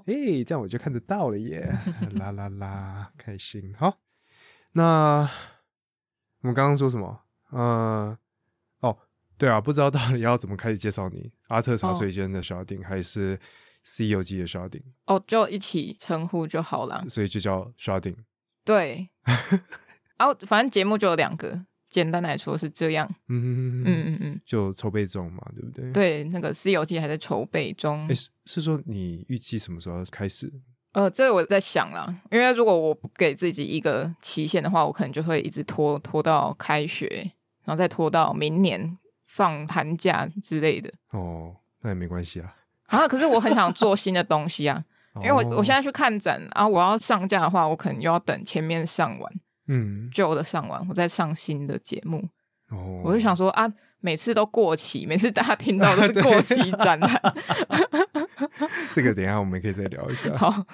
哦，嘿，这样我就看得到了耶！啦啦啦，开心。好，那我们刚刚说什么？呃，哦，对啊，不知道到底要怎么开始介绍你，阿特茶水间的 sharding 还是 C 游记的 sharding？哦，就一起称呼就好了。所以就叫 sharding。对，然 后反正节目就有两个，简单来说是这样。嗯嗯嗯嗯嗯，就筹备中嘛，对不对？。对，那个《西游记》还在筹备中哎，。是是说你预计什么时候开始？呃，这个我在想啦，因为如果我不给自己一个期限的话，我可能就会一直拖拖到开学，然后再拖到明年放寒假之类的。哦，那也没关系啊，啊，可是我很想做新的东西啊，因为我我现在在去看展啊，我要上架的话，我可能又要等前面上完嗯旧的上完，我再上新的节目。哦，我就想说啊，每次都过期，每次大家听到 都是过期展览。这个等一下我们可以再聊一下。好，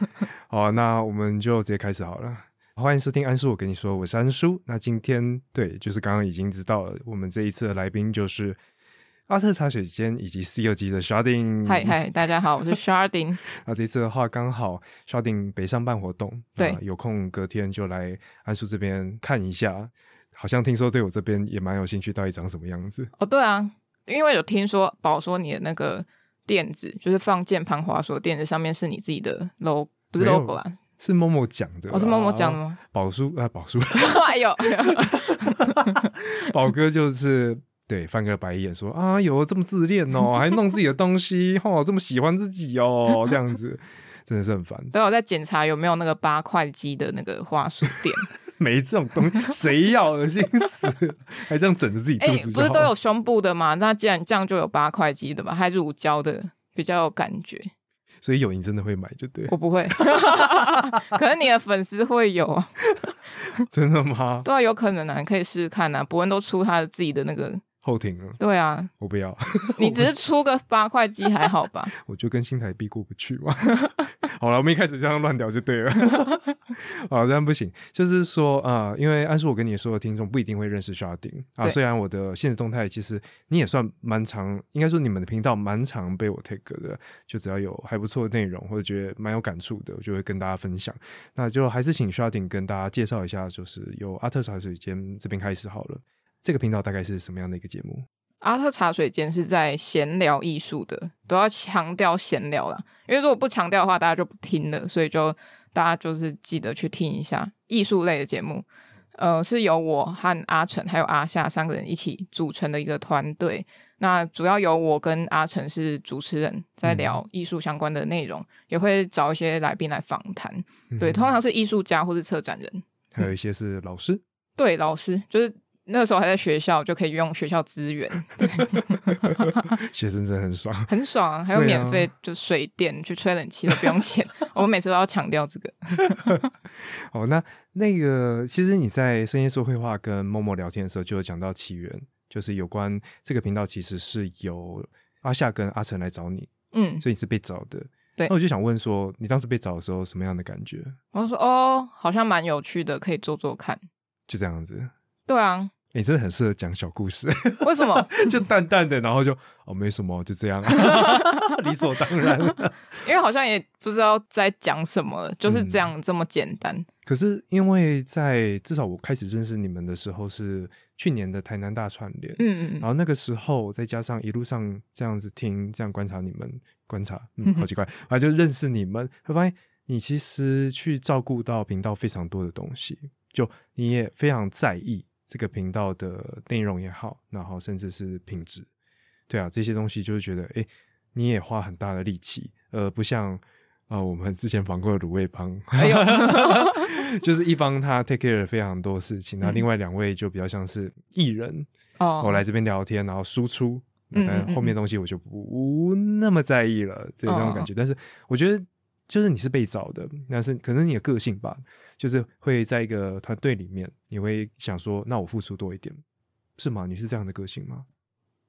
好，那我们就直接开始好了。欢迎收听安叔，我跟你说，我是安叔。那今天对，就是刚刚已经知道了，我们这一次的来宾就是阿特茶水间以及 C 二级的 Sharding。嗨嗨，大家好，我是 Sharding。那这次的话，刚好 Sharding 北上办活动，对有空隔天就来安叔这边看一下。好像听说对我这边也蛮有兴趣，到底长什么样子？哦，对啊，因为有听说宝说你的那个垫子，就是放键盘滑鼠的垫子上面是你自己的 logo，不是 logo 啦，是某某讲的啦，我、是默默讲的吗？宝叔啊，宝叔，哎呦，宝哥就是对翻个白眼说啊，有这么自恋哦，还弄自己的东西，哦，这么喜欢自己哦，这样子真的是很烦。都有在检查有没有那个八块肌的那个花束垫。没这种东西，谁要？恶心死！还这样整着自己哎、肚子不是都有胸部的吗？那既然这样就有八块肌的吧，还乳胶的比较有感觉。所以有你真的会买就对，我不会，可能你的粉丝会有啊。真的吗？对啊，有可能啊，你可以试试看啊。伯恩都出他的自己的那个，后庭了，对啊，我不要，你只是出个八块肌还好吧？我就跟新台币过不去嘛。好了，我们一开始这样乱聊就对了。好，这样不行。就是说啊、呃因为按说我跟你说的听众不一定会认识 Sharding 啊，对虽然我的现实动态其实你也算蛮常，应该说你们的频道蛮常被我 take 的，就只要有还不错的内容或者觉得蛮有感触的，我就会跟大家分享。那就还是请 Sharding 跟大家介绍一下，就是由阿特茶水间这边开始好了。这个频道大概是什么样的一个节目？阿特茶水间是在闲聊艺术的，都要强调闲聊啦。因为如果不强调的话，大家就不听了，所以就大家就是记得去听一下艺术类的节目。呃，是由我和阿成还有阿夏三个人一起组成的一个团队。那主要由我跟阿成是主持人，在聊艺术相关的内容，也会找一些来宾来访谈。对，嗯通常是艺术家或是策展人。还有一些是老师。对，老师就是那个时候还在学校，就可以用学校资源，对，学生真的很爽。很爽啊！还有免费就水电去吹冷气都不用钱，我们每次都要强调这个。哦，那那个其实你在深夜说绘画跟默默聊天的时候，就有讲到起源，就是有关这个频道其实是由阿夏跟阿成来找你，嗯，所以你是被找的。对那我就想问说，你当时被找的时候什么样的感觉？我就说哦，好像蛮有趣的，可以做做看。就这样子，对啊，你、真的很适合讲小故事，为什么？就淡淡的，然后就哦没什么，就这样，理所当然。因为好像也不知道在讲什么，就是这样、这么简单。可是因为在至少我开始认识你们的时候是去年的台南大串联，嗯嗯然后那个时候再加上一路上这样子听，这样观察你们，观察，嗯，好奇怪，反正就认识你们，会发现你其实去照顾到频道非常多的东西，就你也非常在意这个频道的内容也好，然后甚至是品质，对啊，这些东西就是觉得，诶，你也花很大的力气，呃，不像。啊、我们之前访过的卤味帮，哎呦 就是一帮他 take care 了非常多事情，那嗯另外两位就比较像是艺人，哦，我来这边聊天，然后输出，嗯但后面东西我就不那么在意了，对那种感觉。但是我觉得，就是你是被找的，但是可能你的个性吧，就是会在一个团队里面，你会想说，那我付出多一点，是吗？你是这样的个性吗？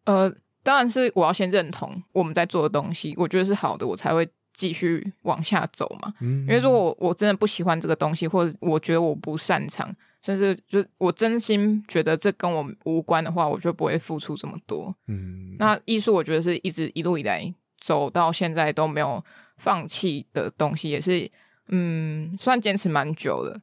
呃，当然是我要先认同我们在做的东西，我觉得是好的，我才会继续往下走嘛。嗯，因为如果我我真的不喜欢这个东西，或者我觉得我不擅长，甚至就我真心觉得这跟我无关的话，我就不会付出这么多。嗯，那艺术，我觉得是一直一路以来走到现在都没有放弃的东西，也是嗯，算坚持蛮久了。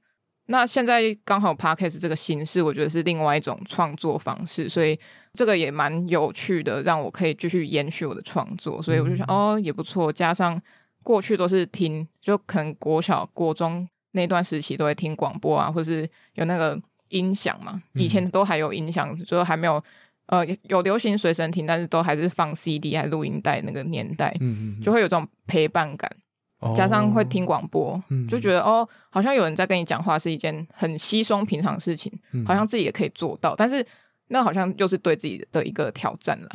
那现在刚好 podcast 这个形式，我觉得是另外一种创作方式，所以这个也蛮有趣的，让我可以继续延续我的创作。所以我就想，哦，也不错。加上过去都是听，就可能国小、国中那段时期都会听广播啊，或是有那个音响嘛。以前都还有音响，就还没有呃有流行随身听，但是都还是放 CD 还录音带那个年代，嗯嗯，就会有这种陪伴感。加上会听广播，就觉得哦，好像有人在跟你讲话，是一件很稀松平常的事情，好像自己也可以做到。但是那好像又是对自己的一个挑战了，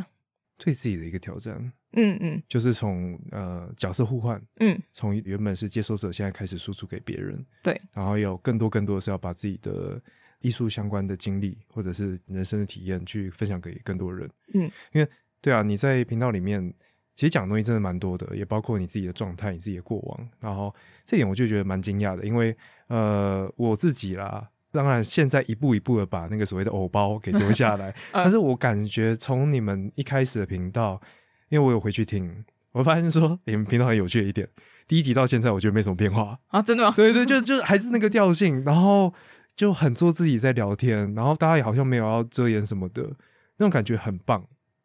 对自己的一个挑战。嗯嗯，就是从呃角色互换，嗯，从原本是接收者，现在开始输出给别人，对，然后有更多更多的是要把自己的艺术相关的经历或者是人生的体验去分享给更多人。嗯，因为对啊，你在频道里面。其实讲的东西真的蛮多的，也包括你自己的状态、你自己的过往。然后这点我就觉得蛮惊讶的，因为呃，我自己啦，当然现在一步一步的把那个所谓的偶包给丢下来，但是我感觉从你们一开始的频道，因为我有回去听，我发现说你们频道很有趣的一点，第一集到现在我觉得没什么变化啊，真的吗？对对，就就还是那个调性，然后就很做自己在聊天，然后大家也好像没有要遮掩什么的那种感觉，很棒。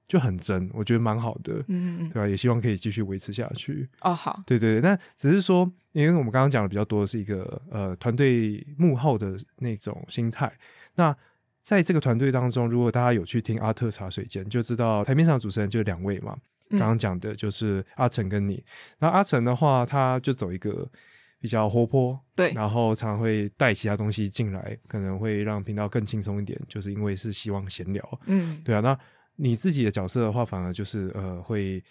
就很真，我觉得蛮好的，嗯，对吧？也希望可以继续维持下去。哦，好，对对对，但只是说，因为我们刚刚讲的比较多的是一个呃团队幕后的那种心态。那在这个团队当中，如果大家有去听阿特茶水间，就知道台面上主持人就两位嘛。刚刚讲的就是阿成跟你。那阿成的话，他就走一个比较活泼，对，然后常常会带其他东西进来，可能会让频道更轻松一点，就是因为是希望闲聊，嗯，对啊，那。你自己的角色的话，反而就是呃会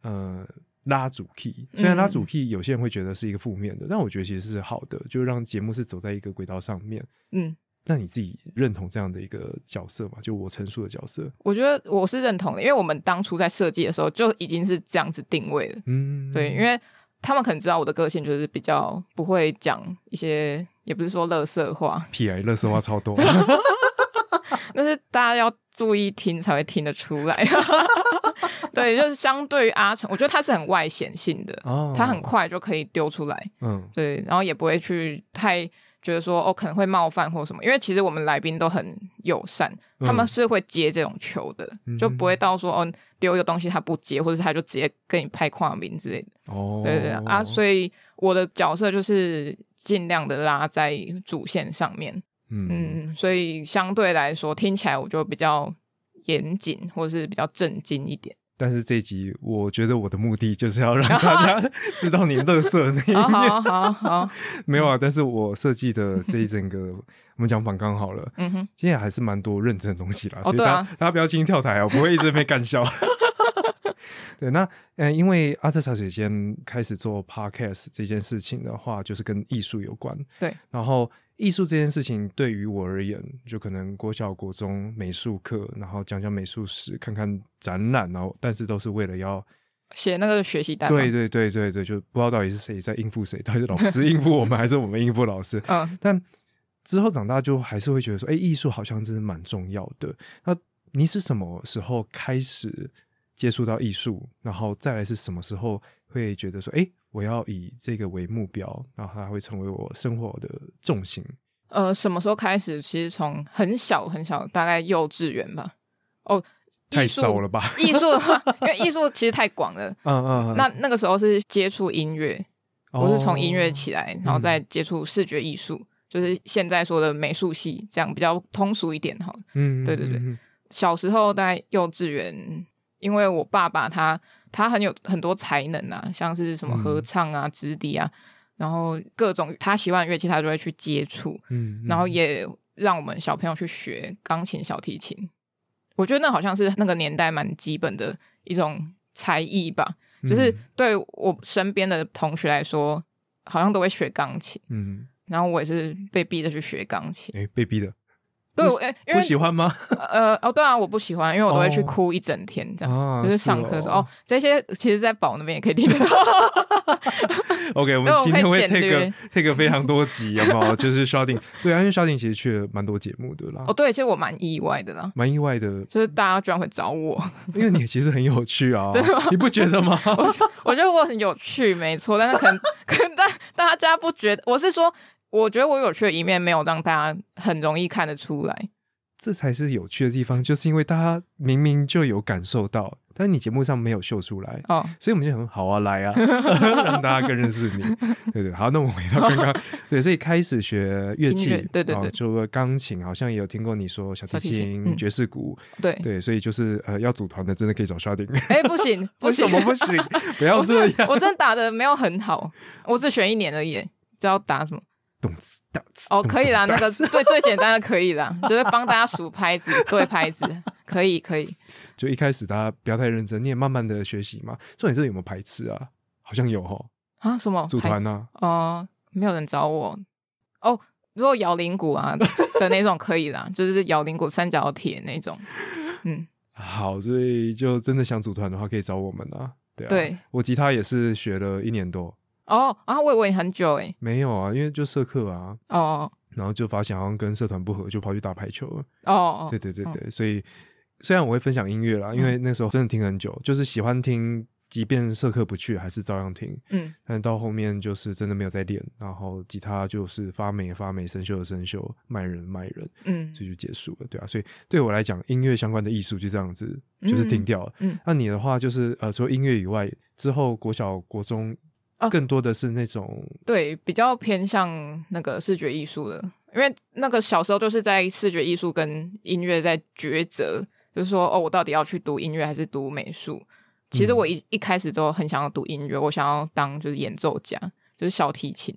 呃拉主 key，虽然拉主 key 有些人会觉得是一个负面的，但我觉得其实是好的，就让节目是走在一个轨道上面。嗯，那你自己认同这样的一个角色吗？就我陈述的角色，我觉得我是认同的，因为我们当初在设计的时候就已经是这样子定位了。嗯，对，因为他们可能知道我的个性就是比较不会讲一些，也不是说乐色话，屁啊，乐色话超多。但是大家要注意听才会听得出来，对，就是相对于阿成，我觉得他是很外显性的，他很快就可以丢出来，嗯，对，然后也不会去太觉得说哦可能会冒犯或什么，因为其实我们来宾都很友善，他们是会接这种球的，就不会到说哦丢一个东西他不接，或者他就直接跟你拍跨名之类的，哦，对对啊，所以我的角色就是尽量的拉在主线上面。嗯，所以相对来说听起来我就比较严谨，或者是比较震惊一点。但是这集我觉得我的目的就是要让大家 知道你乐色那一面。好好好，没有啊，但是我设计的这一整个，我们讲反刚好了。嗯哼，现在还是蛮多认真的东西啦，所以大家大家不要轻易跳台啊，我不会一直被干笑。对，那嗯，因为阿特茶水间开始做 podcast 这件事情的话，就是跟艺术有关。对，然后。艺术这件事情对于我而言，就可能国小、国中美术课，然后讲讲美术史，看看展览，然后但是都是为了要写那个学习单。对对对对对，就不知道到底是谁在应付谁，到底是老师应付我们，还是我们应付老师？嗯。但之后长大就还是会觉得说，哎，艺术好像真的蛮重要的。那你是什么时候开始接触到艺术？然后再来是什么时候会觉得说，哎？我要以这个为目标，然后它会成为我生活的重心。呃，什么时候开始？其实从很小很小，大概幼稚园吧。哦，太早了吧？艺术的话，因为艺术其实太广了。嗯嗯。那那个时候是接触音乐，我是从音乐起来，然后再接触视觉艺术，就是现在说的美术系，这样比较通俗一点哈。嗯，对对对。小时候在幼稚园，因为我爸爸他。他很有很多才能啊，像是什么合唱啊、直笛啊，然后各种他喜欢乐器，他就会去接触。嗯，然后也让我们小朋友去学钢琴、小提琴。我觉得那好像是那个年代蛮基本的一种才艺吧，就是对我身边的同学来说，好像都会学钢琴。嗯，然后我也是被逼着去学钢琴。哎，被逼的。对，因为不喜欢吗？呃，哦，对啊，我不喜欢，因为我都会去哭一整天，这样就是上课的时候。哦，这些其实，在宝那边也可以听得到。OK，我们 今天会 take take 非常多集，好不好？就是 shouting，对啊，因为 shouting 其实去了蛮多节目的啦。哦，对，其实我蛮意外的啦，蛮意外的，就是大家居然会找我，因为你其实很有趣啊，真的吗？你不觉得吗？我我觉得我很有趣，没错，但是可能可能大大家不觉得，我是说，我觉得我有趣的一面没有让大家很容易看得出来。这才是有趣的地方，就是因为大家明明就有感受到，但是你节目上没有秀出来，哦，所以我们就很好啊，来啊，让大家更认识你，对对。好，那我们回到刚刚，对，所以开始学乐器，对对对，除了钢琴，好像也有听过你说小提琴、爵士鼓，对对，所以就是呃，要组团的真的可以找 shouting。哎，不行，不行，什么不行？不要这样，我真的打的没有很好，我只选一年而已，知道打什么。动词，动词哦，可以啦，那个最最简单的可以啦，就是帮大家数拍子，对拍子，可以可以。就一开始大家不要太认真，你也慢慢的学习嘛。重点是有没有排斥啊？好像有哦。啊？什么组团呢？哦，没有人找我。哦，如果摇铃鼓啊的那种可以啦，就是摇铃鼓三角铁那种。嗯，好，所以就真的想组团的话，可以找我们啊。对啊，对我吉他也是学了一年多。哦啊，我以为很久哎，没有啊，因为就社课啊，哦，然后就发现好像跟社团不合，就跑去打排球了。哦哦，对对对对，所以虽然我会分享音乐啦，因为那时候真的听很久，就是喜欢听，即便社课不去，还是照样听。嗯，但到后面就是真的没有在练，然后吉他就是发霉发霉，生锈的生锈，卖人卖人，嗯，这就结束了，对啊，所以对我来讲，音乐相关的艺术就这样子，就是停掉了。嗯，那你的话就是呃，除了音乐以外，之后国小国中。更多的是那种对比较偏向那个视觉艺术的，因为那个小时候就是在视觉艺术跟音乐在抉择，就是说哦，我到底要去读音乐还是读美术？其实我一一开始都很想要读音乐，我想要当就是演奏家，就是小提琴，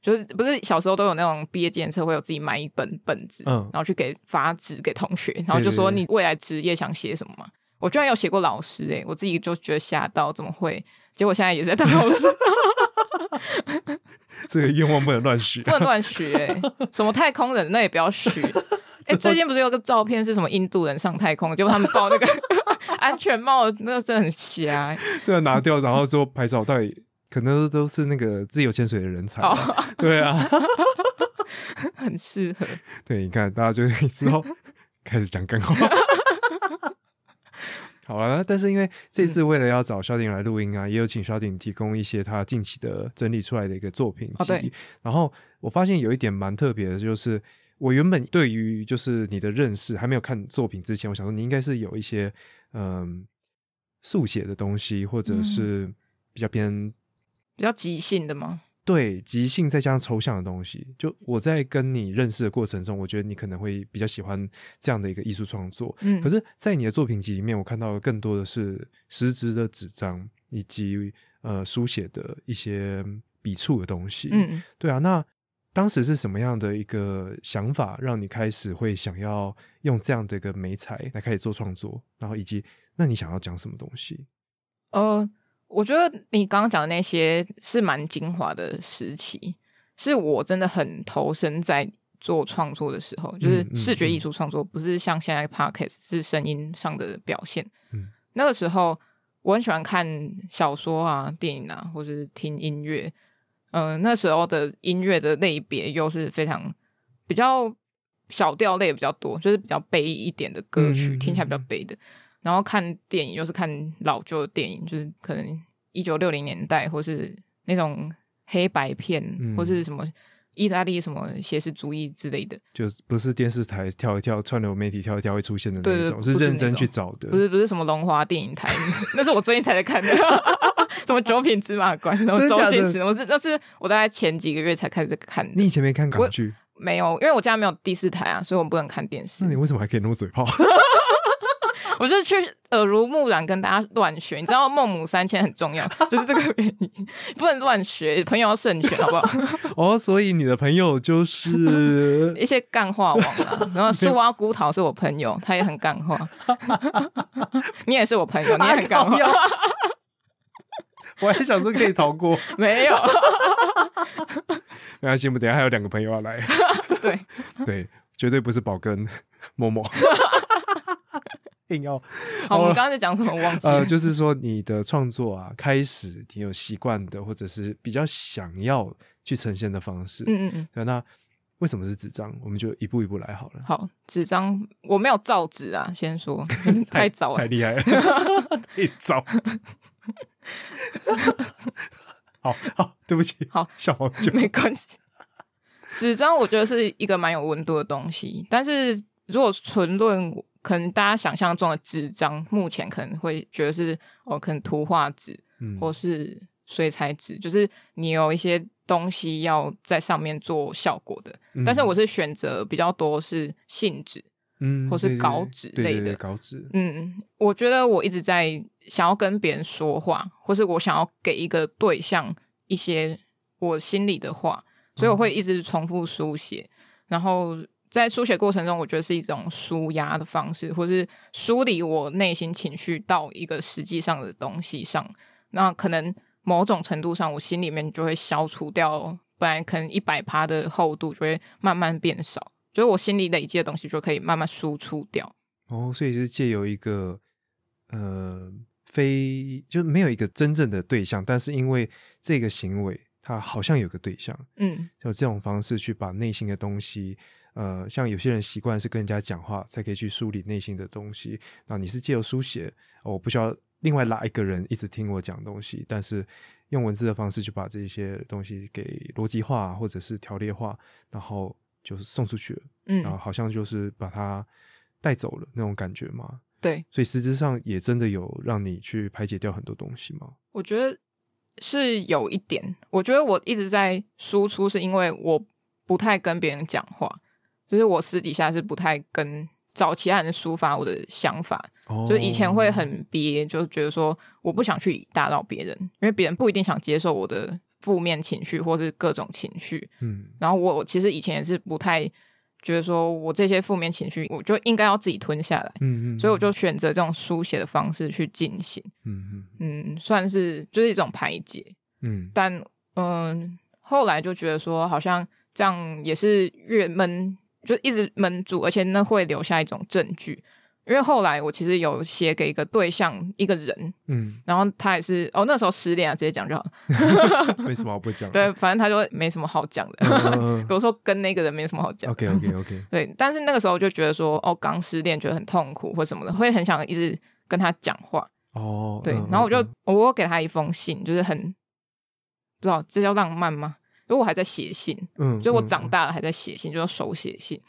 就是不是小时候都有那种毕业纪念册会有自己买一本本子，嗯，然后去给发纸给同学，然后就说你未来职业想写什么嘛？我居然有写过老师诶，我自己就觉得吓到，怎么会？结果现在也在当老师，这个愿望不能乱许，不能乱许哎！什么太空人那也不要许。哎，最近不是有个照片是什么印度人上太空，结果他们报那个 安全帽，那真的很瞎。对啊，拿掉，然后说拍照，到底可能都是那个自由潜水的人才。对啊，很适合。对，你看，大家就之后开始讲干话。好了，但是因为这次为了要找萧鼎来录音啊，也有请萧鼎提供一些他近期的整理出来的一个作品集。然后我发现有一点蛮特别的，就是我原本对于就是你的认识还没有看作品之前，我想说你应该是有一些嗯速写的东西，或者是比较偏比较即兴的吗？对，即兴再加上抽象的东西，就我在跟你认识的过程中，我觉得你可能会比较喜欢这样的一个艺术创作。嗯，可是，在你的作品集里面，我看到更多的是实质的纸张以及呃书写的一些笔触的东西。嗯，对啊，那当时是什么样的一个想法，让你开始会想要用这样的一个美彩来开始做创作？然后以及，那你想要讲什么东西？呃。我觉得你刚刚讲的那些是蛮精华的时期，是我真的很投身在做创作的时候，就是视觉艺术创作，不是像现在 podcast 是声音上的表现。嗯，那个时候我很喜欢看小说啊、电影啊，或是听音乐。嗯，那时候的音乐的类别又是非常比较小调类比较多，就是比较悲一点的歌曲，听起来比较悲的。然后看电影又是看老旧的电影，就是可能一九六零年代，或是那种黑白片，或是什么意大利什么写实主义之类的，就不是电视台跳一跳、串流媒体跳一跳会出现的那种，是认真去找的。不是不是什么龙华电影台，那是我最近才在看的。什么九品芝麻官，然后周星驰，我是那是我大概前几个月才开始看的。你以前没看港剧？没有，因为我家没有第四台啊，所以我不能看电视。那你为什么还可以那么嘴炮？我就去耳濡目染跟大家乱学，你知道孟母三迁很重要，就是这个原因，不能乱学，朋友要慎选，好不好？哦，所以你的朋友就是 一些干话王啊，然后树蛙孤桃是我朋友，他也很干话，你也是我朋友，你也很干话，我还想说可以逃过，没有，没关系，我们等下还有两个朋友要来，对对，绝对不是宝根某某。硬要好，我们刚刚在讲什么？忘记 呃，了。就是说你的创作啊，开始你有习惯的，或者是比较想要去呈现的方式。嗯嗯嗯，对，那为什么是纸张？我们就一步一步来好了。好，纸张我没有造纸啊，先说 太早了。太厉害了，太早。好好，对不起，好，小黄酒没关系。纸张我觉得是一个蛮有温度的东西，但是如果纯论可能大家想象中的纸张，目前可能会觉得是哦，可能图画纸嗯。或是水彩纸，就是你有一些东西要在上面做效果的。嗯。但是我是选择比较多是信纸，嗯或是稿纸类的。稿纸，嗯，我觉得我一直在想要跟别人说话，或是我想要给一个对象一些我心里的话，所以我会一直重复书写。然后在书写过程中，我觉得是一种舒压的方式，或是梳理我内心情绪到一个实际上的东西上。那可能某种程度上，我心里面就会消除掉本来可能一百趴的厚度，就会慢慢变少。就是我心里累积的东西就可以慢慢输出掉。哦，所以就是借由一个呃非就没有一个真正的对象，但是因为这个行为，它好像有个对象，嗯就这种方式去把内心的东西，呃，像有些人习惯是跟人家讲话才可以去梳理内心的东西，那你是借由书写，哦我不需要另外拉一个人一直听我讲东西，但是用文字的方式去把这些东西给逻辑化或者是条列化，然后就是送出去了，然后嗯，好像就是把它带走了那种感觉嘛。对，所以实质上也真的有让你去排解掉很多东西吗？我觉得是有一点。我觉得我一直在输出，是因为我不太跟别人讲话，就是我私底下是不太跟找其他人抒发我的想法。哦就以前会很憋，就觉得说我不想去打扰别人，因为别人不一定想接受我的负面情绪或是各种情绪。嗯然后我其实以前也是不太觉得说我这些负面情绪，我就应该要自己吞下来。嗯嗯，所以我就选择这种书写的方式去进行，嗯嗯嗯，算是就是一种排解。嗯但嗯，后来就觉得说，好像这样也是越闷，就一直闷住，而且那会留下一种证据。因为后来我其实有写给一个对象一个人，嗯然后他也是哦那时候失恋啊，直接讲就好。嗯，为什么好不讲？对，反正他就没什么好讲的，嗯 我说跟那个人没什么好讲。，OK OK OK，对，但是那个时候就觉得说，哦，刚失恋觉得很痛苦或什么的，会很想一直跟他讲话。哦，对，嗯然后我就嗯我给他一封信，就是很不知道这叫浪漫吗？因为我还在写信，嗯，就我嗯长大了还在写信，就是手写信。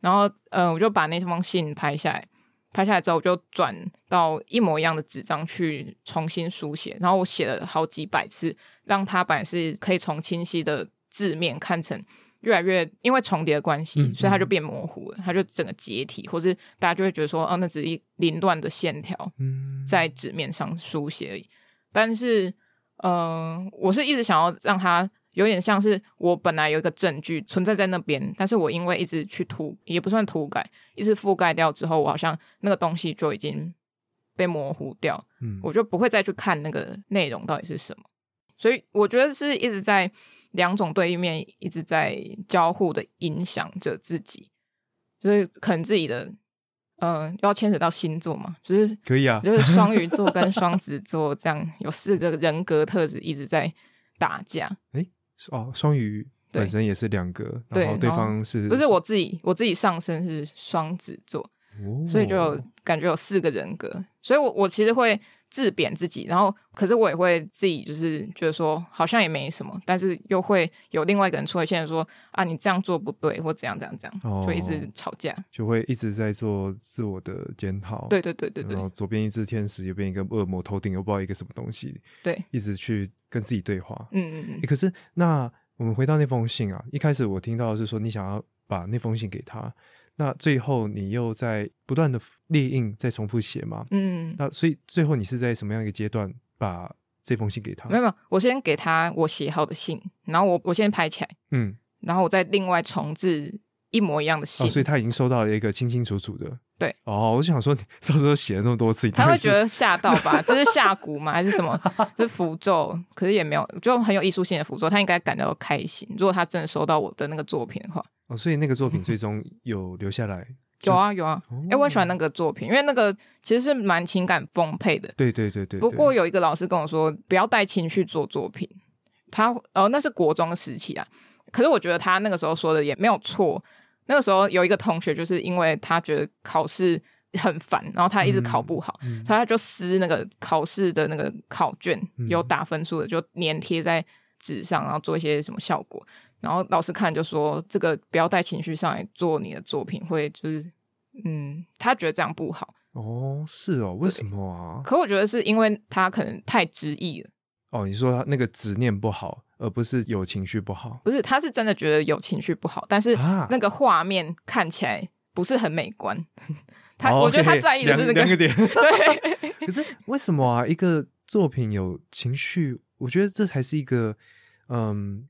然后，呃，我就把那封信拍下来，拍下来之后，我就转到一模一样的纸张去重新书写。然后我写了好几百次，让它本来是可以从清晰的字面看成越来越，因为重叠的关系，嗯所以它就变模糊了，它就整个解体，或是大家就会觉得说，哦，那只是一凌乱的线条。嗯在纸面上书写而已。但是，呃，我是一直想要让它有点像是我本来有一个证据存在在那边，但是我因为一直去涂，也不算涂改，一直覆盖掉之后，我好像那个东西就已经被模糊掉，嗯我就不会再去看那个内容到底是什么。所以我觉得是一直在两种对立面一直在交互的影响着自己，就是可能自己的，嗯、要牵扯到星座嘛，就是可以啊，就是双鱼座跟双子座这样有四个人格特质一直在打架。哦，双鱼本身也是两个，然后对方是不是我自己，我自己上身是双子座，哦所以就有。感觉有四个人格，所以我我其实会自贬自己，然后可是我也会自己就是觉得说好像也没什么，但是又会有另外一个人出来现在说啊你这样做不对或怎样怎样怎样，哦就一直吵架。就会一直在做自我的检讨，对对对对对然后左边一只天使，右边一个恶魔，头顶又不知道一个什么东西，对，一直去跟自己对话。嗯嗯嗯可是那我们回到那封信啊，一开始我听到的是说你想要把那封信给他，那最后你又在不断的列印，再重复写吗？嗯，那所以最后你是在什么样一个阶段把这封信给他没？有没有，我先给他我写好的信，然后我我先拍起来。嗯，然后我再另外重置一模一样的信，哦，所以他已经收到了一个清清楚楚的。对，哦，我就想说，你到时候写了那么多次，你他会觉得吓到吧？这是下蛊吗？还是什么？是符咒？可是也没有，就很有艺术性的符咒，他应该感到开心。如果他真的收到我的那个作品的话，哦，所以那个作品最终有留下来。有啊有啊，哦哎、我很喜欢那个作品，因为那个其实是蛮情感丰沛的。对对对对，不过有一个老师跟我说，不要带情绪做作品。他哦，那是国中时期啊。可是我觉得他那个时候说的也没有错。那个时候有一个同学，就是因为他觉得考试很烦，然后他一直考不好，嗯所以他就撕那个考试的那个考卷，嗯有打分数的就粘贴在纸上，然后做一些什么效果。然后老师看就说，这个不要带情绪上来做你的作品，会就是嗯，他觉得这样不好。哦，是哦，为什么啊？可我觉得是因为他可能太执意了。哦，你说他那个执念不好，而不是有情绪不好不是，他是真的觉得有情绪不好，但是啊那个画面看起来不是很美观。他、哦我觉得他在意的是那个点。对，可是为什么啊？一个作品有情绪，我觉得这才是一个嗯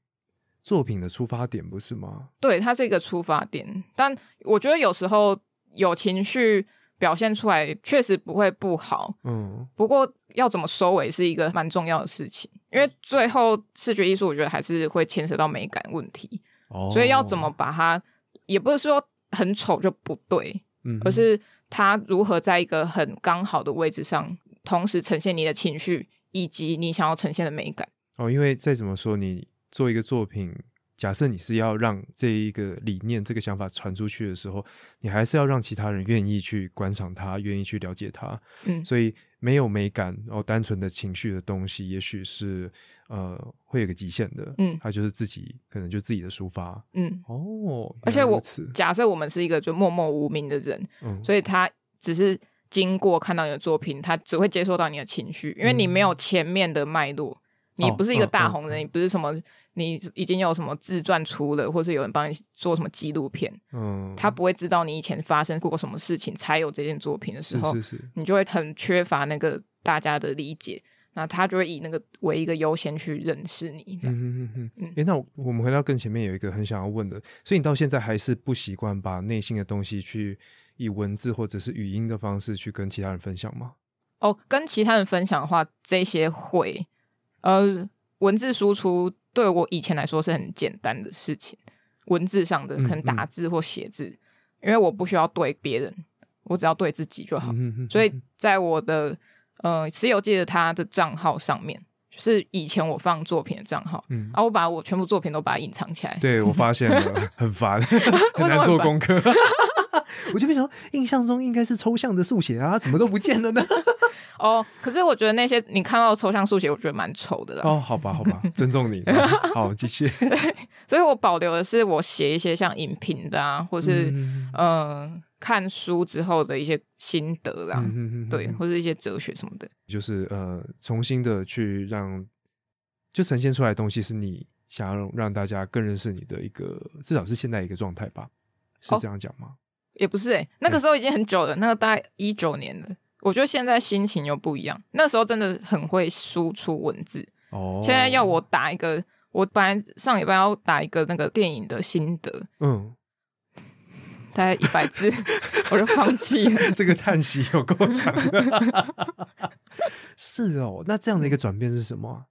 作品的出发点，不是吗？对，它是一个出发点。但我觉得有时候有情绪表现出来，确实不会不好。嗯不过要怎么收尾是一个蛮重要的事情，因为最后视觉艺术，我觉得还是会牵扯到美感问题，哦，所以要怎么把它，也不是说很丑就不对，嗯，而是它如何在一个很刚好的位置上，同时呈现你的情绪以及你想要呈现的美感。哦，因为再怎么说，你做一个作品，假设你是要让这一个理念、这个想法传出去的时候，你还是要让其他人愿意去观赏它，愿意去了解它。嗯，所以没有美感，然后单纯的情绪的东西，也许是呃会有个极限的。嗯它就是自己可能就自己的抒发。嗯，哦，而且我假设我们是一个就默默无名的人，嗯，所以他只是经过看到你的作品，他只会接受到你的情绪，因为你没有前面的脉络，你不是一个大红人，你不是什么，你已经有什么自传出了，或是有人帮你做什么纪录片，嗯，他不会知道你以前发生过什么事情才有这件作品的时候，是是是，你就会很缺乏那个大家的理解，那他就会以那个为一个优先去认识你，这样。嗯嗯嗯嗯那我我们回到更前面有一个很想要问的，所以你到现在还是不习惯把内心的东西去以文字或者是语音的方式去跟其他人分享吗？哦，跟其他人分享的话，这些会，呃，文字输出对我以前来说是很简单的事情，文字上的嗯可能打字或写字，因为我不需要对别人，我只要对自己就好。所以在我的呃石油记的他的账号上面，就是以前我放作品的账号，嗯，啊，我把我全部作品都把它隐藏起来。对我发现了，很烦，很难做功课。我就为什么印象中应该是抽象的速写啊，怎么都不见了呢？哦，可是我觉得那些你看到的抽象速写，我觉得蛮丑的啦。哦，好吧，好吧，尊重你。好，继续。所以我保留的是我写一些像影评的啊，或是嗯嗯、看书之后的一些心得啦，嗯哼哼对，或者一些哲学什么的。就是呃，重新的去让，就呈现出来的东西是你想要让让大家更认识你的一个，至少是现在一个状态吧？是哦这样讲吗？也不是诶、欸那个时候已经很久了，那个大概一九年了。我觉得现在心情又不一样，那时候真的很会输出文字。哦，现在要我打一个，我本来上礼拜要打一个那个电影的心得，嗯，大概一百字，我就放弃了。这个叹息有够长的。是哦，那这样的一个转变是什么啊？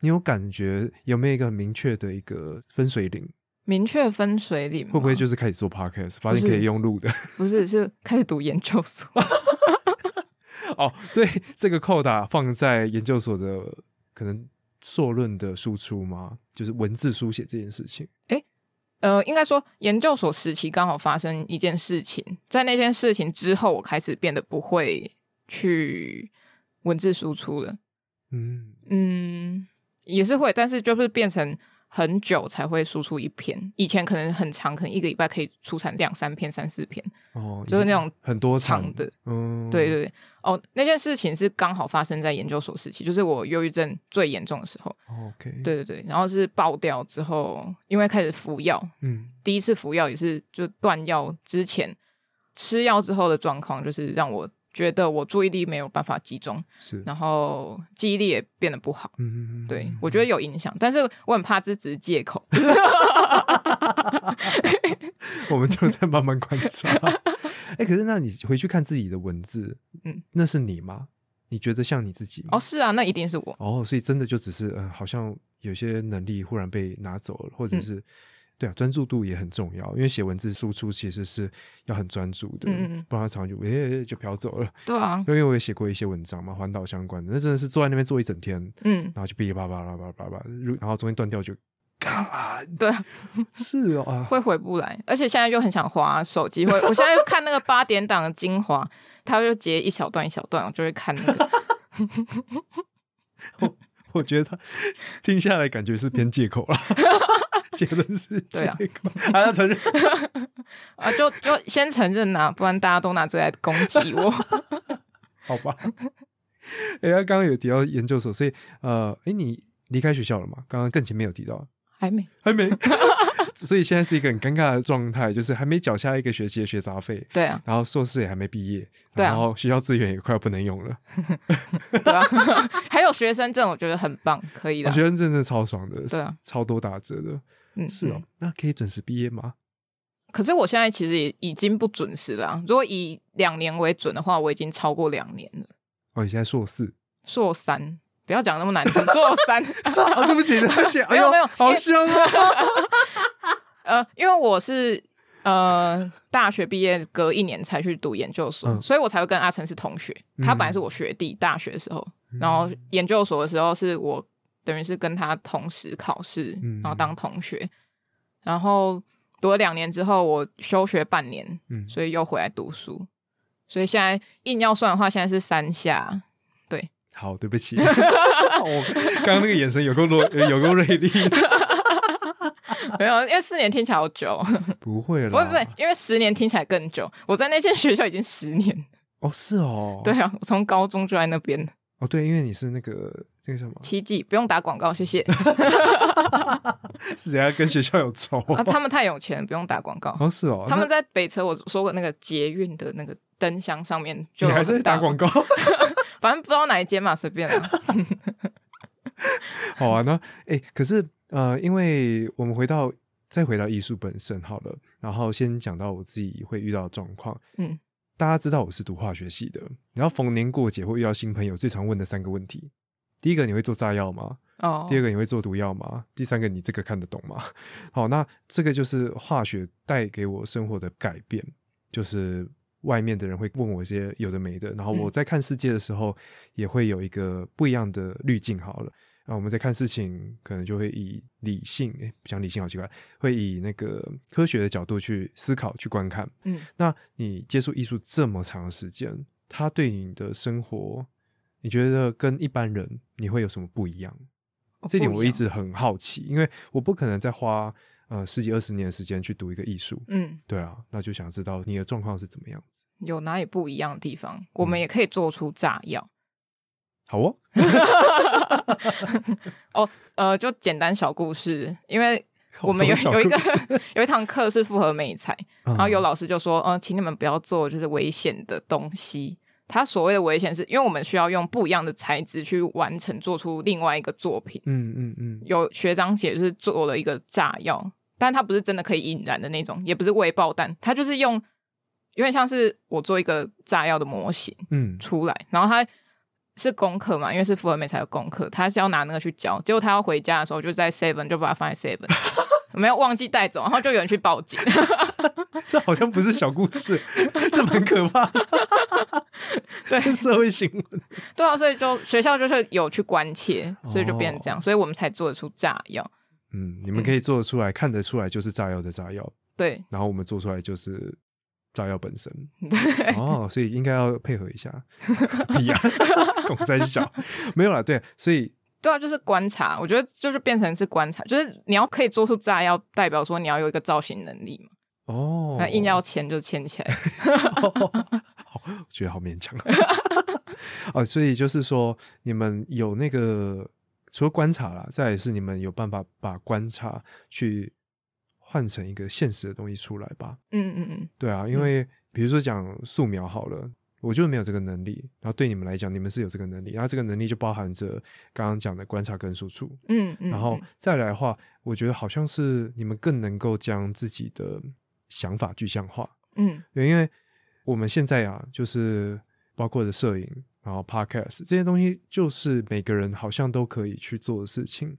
你有感觉有没有一个很明确的一个分水岭？明确分水岭吗会不会就是开始做 podcast，发现可以用录的？不是是开始读研究所？哦，所以这个扣打放在研究所的可能硕论的输出吗？就是文字书写这件事情。呃，应该说研究所时期刚好发生一件事情，在那件事情之后，我开始变得不会去文字输出了。嗯，嗯，也是会，但是就是变成很久才会输出一篇。以前可能很长，可能一个礼拜可以出产两三篇、三四篇。哦，就是那种很多长的，嗯，对对对，哦，那件事情是刚好发生在研究所时期，就是我忧郁症最严重的时候。哦，OK，，对对对，然后是爆掉之后，因为开始服药，嗯第一次服药也是就断药之前吃药之后的状况，就是让我觉得我注意力没有办法集中，是，然后记忆力也变得不好。嗯，对，我觉得有影响，但是我很怕这只是借口。我们就在慢慢观察。哎、可是那你回去看自己的文字，嗯，那是你吗？你觉得像你自己吗？哦，是啊，那一定是我。哦，所以真的就只是呃，好像有些能力忽然被拿走了，或者嗯是、对啊，专注度也很重要，因为写文字输出其实是要很专注的，嗯不然它常常就诶、就飘走了。对啊，因为我也写过一些文章嘛，环岛相关的，那真的是坐在那边坐一整天，嗯，然后就噼里啪啦啪啦啪啦啪啦，如然后中间断掉就，干对啊，是哦啊，会回不来，而且现在又很想滑手机，会我现在看那个八点档的精华，它就截一小段一小段，我就会看那个。我觉得他听下来感觉是偏借口了，结论是借对啊口，还要承认。啊，就就先承认呐、不然大家都拿这来攻击我。好吧。哎、他刚刚有提到研究所，所以呃，哎、你离开学校了吗？刚刚更前面有提到，还没，还没，所以现在是一个很尴尬的状态，就是还没缴下一个学期的学杂费，对啊，然后硕士也还没毕业，对啊然后学校资源也快要不能用了。对啊，还有学生证，我觉得很棒，可以的。学生证真的超爽的，对啊，超多打折的。嗯，是哦嗯，那可以准时毕业吗？可是我现在其实也已经不准时了啊、如果以两年为准的话，我已经超过两年了。哦，你现在硕士，硕三，不要讲那么难听，硕三。哦，对不起，对不起，哎呦没有好凶啊！呃，因为我是呃大学毕业隔一年才去读研究所，嗯所以我才会跟阿成是同学。他嗯本来是我学弟，大学的时候，然后研究所的时候是我等于是跟他同时考试，嗯然后当同学。然后读了两年之后，我休学半年，嗯，所以又回来读书。所以现在硬要算的话，现在是三下。对，好，对不起，我刚刚那个眼神有够锐，有够锐利。没有，因为四年听起来好久，不会啦，不会不会，因为十年听起来更久。我在那间学校已经十年，哦，是哦，对啊，我从高中就在那边。哦，对，因为你是那个那个什么，奇迹不用打广告，谢谢。是人家跟学校有仇啊，他们太有钱，不用打广告。哦，是哦，他们在北车，我说过那个捷运的那个灯箱上面就有你还是打广告，告？反正不知道哪一间嘛，随便啦。好啊，那哎，可是呃，因为我们回到再回到艺术本身好了，然后先讲到我自己会遇到的状况。嗯，大家知道我是读化学系的，然后逢年过节会遇到新朋友，最常问的三个问题：第一个，你会做炸药吗？哦，第二个，你会做毒药吗？第三个，你这个看得懂吗？好，那这个就是化学带给我生活的改变，就是外面的人会问我一些有的没的，然后我嗯在看世界的时候也会有一个不一样的滤镜。好了，啊，我们在看事情可能就会以理性，诶，不讲理性好奇怪，会以那个科学的角度去思考、去观看。嗯，那你接触艺术这么长的时间，它对你的生活，你觉得跟一般人你会有什么不一样？这点我一直很好奇，因为我不可能再花呃十几二十年的时间去读一个艺术，嗯，对啊，那就想知道你的状况是怎么样子。有哪里不一样的地方？我嗯们也可以做出炸药。好哦，哦，呃，就简单小故事，因为我们有有一个 有一堂课是复合美材，然然后有老师就说，嗯、请你们不要做就是危险的东西。他所谓的危险是，因为我们需要用不一样的材质去完成做出另外一个作品。嗯嗯嗯，有学长姐就是做了一个炸药，但它不是真的可以引燃的那种，也不是未爆弹，它就是用有点像是我做一个炸药的模型嗯出来，然后它是功课嘛，因为是福尔美才有功课，他是要拿那个去交，结果他要回家的时候就在 seven 就把它放在 seven，没有忘记带走，然后就有人去报警，这好像不是小故事，这蛮可怕的，对这社会新闻。对啊，所以就学校就是有去关切，所以就变成这样，所以我们才做得出炸药。嗯，你们可以做得出来，看得出来就是炸药的炸药，对然后我们做出来就是炸药本身。对，哦，所以应该要配合一下。屁呀、拱三小没有啦，对，所以对啊，就是观察，我觉得就是变成是观察，就是你要可以做出炸药，代表说你要有一个造型能力嘛。哦，那硬要牵就牵起来。好，觉得好勉强。哦，所以就是说，你们有那个除了观察啦，再来是你们有办法把观察去换成一个现实的东西出来吧？嗯嗯嗯，对啊，因为比如说讲素描好了。我就没有这个能力，然后对你们来讲，你们是有这个能力，然后这个能力就包含着刚刚讲的观察跟输出，嗯嗯，然后再来的话，我觉得好像是你们更能够将自己的想法具象化。嗯对，因为我们现在啊，就是包括的摄影，然后 podcast 这些东西，就是每个人好像都可以去做的事情。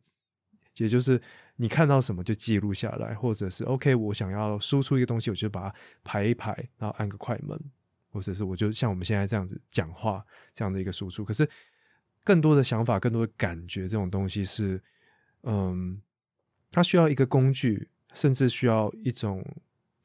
也就是你看到什么就记录下来，或者是 OK，我想要输出一个东西，我就把它排一排，然后按个快门，或者是我就像我们现在这样子讲话这样的一个输出。可是更多的想法、更多的感觉这种东西是，嗯，它需要一个工具，甚至需要一种。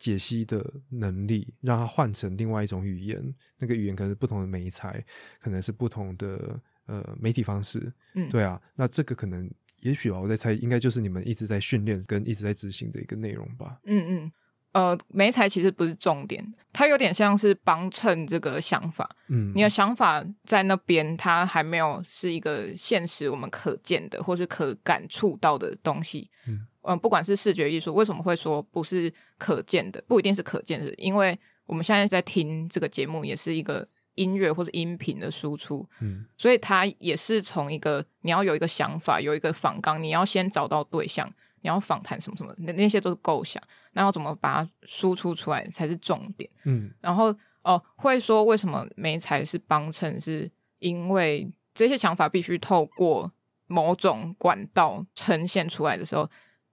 解析的能力，让它换成另外一种语言。那个语言可能是不同的媒材，可能是不同的呃媒体方式。嗯，对啊，那这个可能也许吧，我在猜，应该就是你们一直在训练跟一直在执行的一个内容吧。嗯嗯，呃，媒材其实不是重点，它有点像是帮衬这个想法。嗯，你的想法在那边，它还没有是一个现实我们可见的或是可感触到的东西。嗯。嗯，不管是视觉艺术，为什么会说不是可见的？不一定是可见的，因为我们现在在听这个节目，也是一个音乐或者音频的输出，嗯，所以它也是从一个你要有一个想法，有一个访纲，你要先找到对象，你要访谈什么什么，那那些都是构想，那要怎么把它输出出来才是重点，嗯，然后哦，会说为什么美才是帮衬，是因为这些想法必须透过某种管道呈现出来的时候。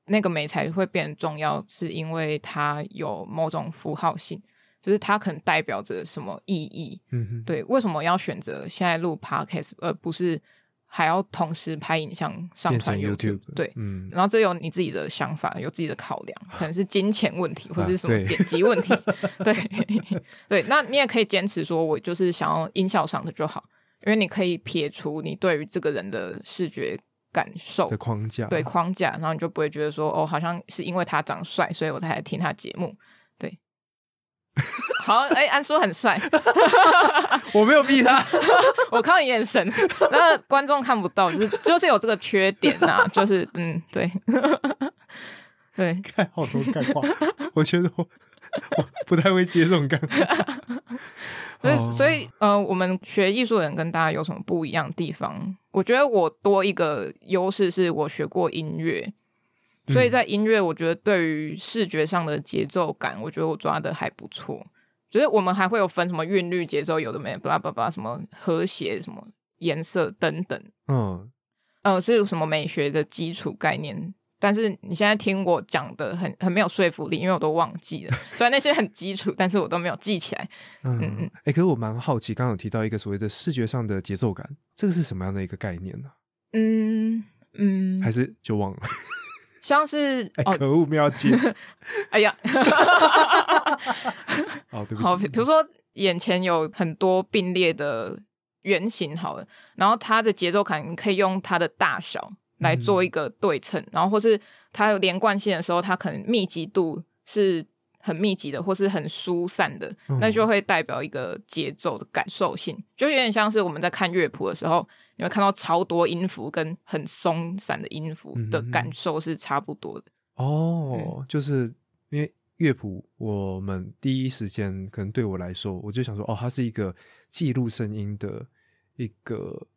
那个美才会变重要，是因为它有某种符号性，就是它可能代表着什么意义。嗯哼，对，为什么要选择现在录 podcast，而不是还要同时拍影像上传 YouTube？对，嗯，然后这有你自己的想法，有自己的考量，可能是金钱问题，或者是什么剪辑问题。对，对，那你也可以坚持说，我就是想要音效上的就好，因为你可以撇除你对于这个人的视觉。感受的框架，对框架，然后你就不会觉得说，哦，好像是因为他长帅，所以我才来听他节目。对，好，哎，安叔很帅，我没有逼他，我看眼神，那观众看不到，就是就是有这个缺点啊，就是嗯，对，对，看好多干话，我觉得我我不太会接这种干话。所以，所以，呃，我们学艺术的人跟大家有什么不一样的地方？我觉得我多一个优势是我学过音乐，所以在音乐，我觉得对于视觉上的节奏感，我觉得我抓的还不错。就是我们还会有分什么韵律、节奏，有的没，巴拉巴拉，什么和谐、什么颜色等等。嗯，呃，是什么美学的基础概念？但是你现在听我讲的很很没有说服力，因为我都忘记了。虽然那些很基础，但是我都没有记起来。嗯嗯，哎，可是我蛮好奇，刚刚有提到一个所谓的视觉上的节奏感，这个是什么样的一个概念呢？嗯嗯，还是就忘了？像是哎，可恶，没有接。哎呀，哦，对不起。好，比如说眼前有很多并列的圆形，好了，然后它的节奏感，你可以用它的大小。来做一个对称，然后或是它有连贯性的时候，它可能密集度是很密集的，或是很疏散的，那就会代表一个节奏的感受性，就有点像是我们在看乐谱的时候，你会看到超多音符跟很松散的音符的感受是差不多的。哦，就是因为乐谱，我们第一时间可能对我来说，我就想说，哦，它是一个记录声音的一个。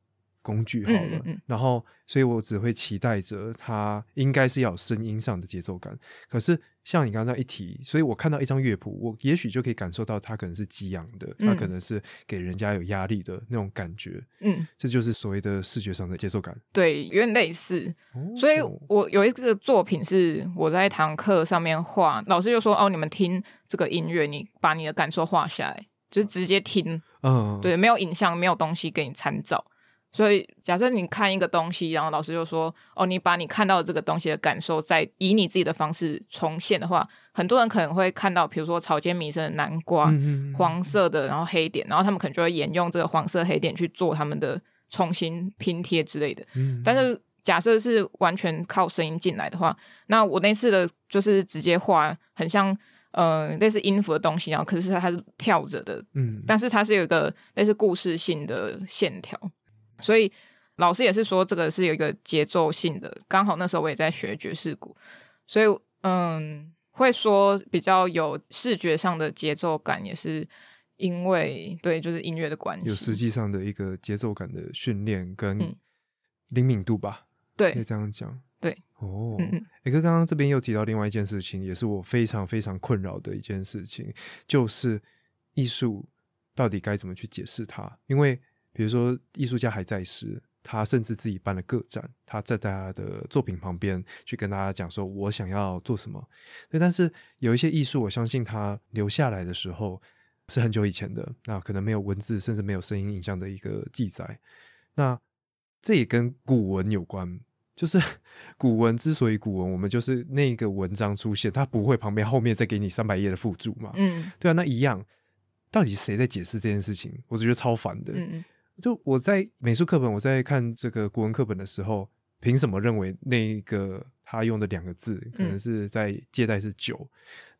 工具好了，然后，所以我只会期待着它应该是要有声音上的节奏感。可是像你刚刚一提，所以我看到一张乐谱，我也许就可以感受到它可能是激昂的，它可能是给人家有压力的那种感觉。嗯，这就是所谓的视觉上的节奏感。对，有点类似。所以我有一个作品是我在一堂课上面画，老师就说：“哦，你们听这个音乐，你把你的感受画下来，就是直接听。”嗯，对，没有影像，没有东西给你参照。所以，假设你看一个东西，然后老师就说：“哦，你把你看到的这个东西的感受，再以你自己的方式重现的话，很多人可能会看到，比如说草间弥生的南瓜，黄色的，然后黑点，然后他们可能就会沿用这个黄色黑点去做他们的重新拼贴之类的。但是，假设是完全靠声音进来的话，那我那次的就是直接画很像呃类似音符的东西，然后可是它是跳着的，嗯，但是它是有一个类似故事性的线条。所以老师也是说，这个是有一个节奏性的。刚好那时候我也在学爵士鼓，所以嗯，会说比较有视觉上的节奏感，也是因为对，就是音乐的关系，有实际上的一个节奏感的训练跟灵敏度吧。对，可以这样讲。对，哦，嗯嗯。哎，哥刚刚这边又提到另外一件事情，也是我非常非常困扰的一件事情，就是艺术到底该怎么去解释它，因为。比如说，艺术家还在世，他甚至自己办了个展，他在大家的作品旁边去跟大家讲说，我想要做什么。对，但是有一些艺术，我相信他留下来的时候是很久以前的，那可能没有文字，甚至没有声音影像的一个记载。那这也跟古文有关，就是 古文之所以古文，我们就是那个文章出现，它不会旁边后面再给你三百页的附注嘛？嗯对啊，那一样，到底谁在解释这件事情？我就觉得超烦的。嗯嗯就我在美术课本，我在看这个古文课本的时候，凭什么认为那个他用的两个字可能是在借代是酒，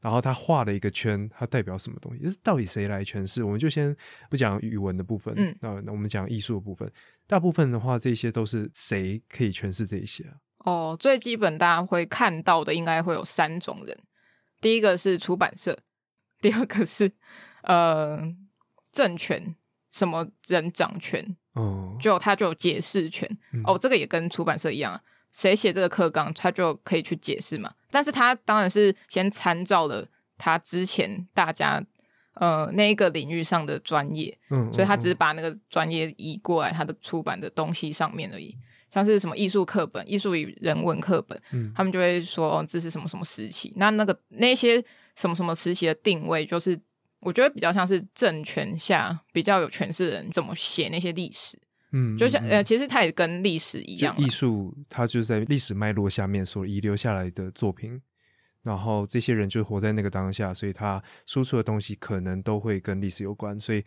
然后他画了一个圈，它代表什么东西？就是到底谁来诠释？我们就先不讲语文的部分，嗯那那我们讲艺术的部分。大部分的话，这些都是谁可以诠释这一些啊？哦，最基本大家会看到的应该会有三种人，第一个是出版社，第二个是呃政权，什么人掌权，哦，就他就有解释权。嗯哦，这个也跟出版社一样啊，谁写这个课纲，他就可以去解释嘛。但是他当然是先参照了他之前大家呃那一个领域上的专业，嗯，所以他只是嗯把那个专业移过来他的出版的东西上面而已。像是什么艺术课本、艺术与人文课本，嗯他们就会说、哦、这是什么什么时期。那那个那些什么什么时期的定位，就是我觉得比较像是政权下比较有权势的人怎么写那些历史。嗯，嗯就像呃，其实它也跟历史一样艺术，它就是在历史脉络下面所遗留下来的作品，然后这些人就活在那个当下，所以他输出的东西可能都会跟历史有关，所以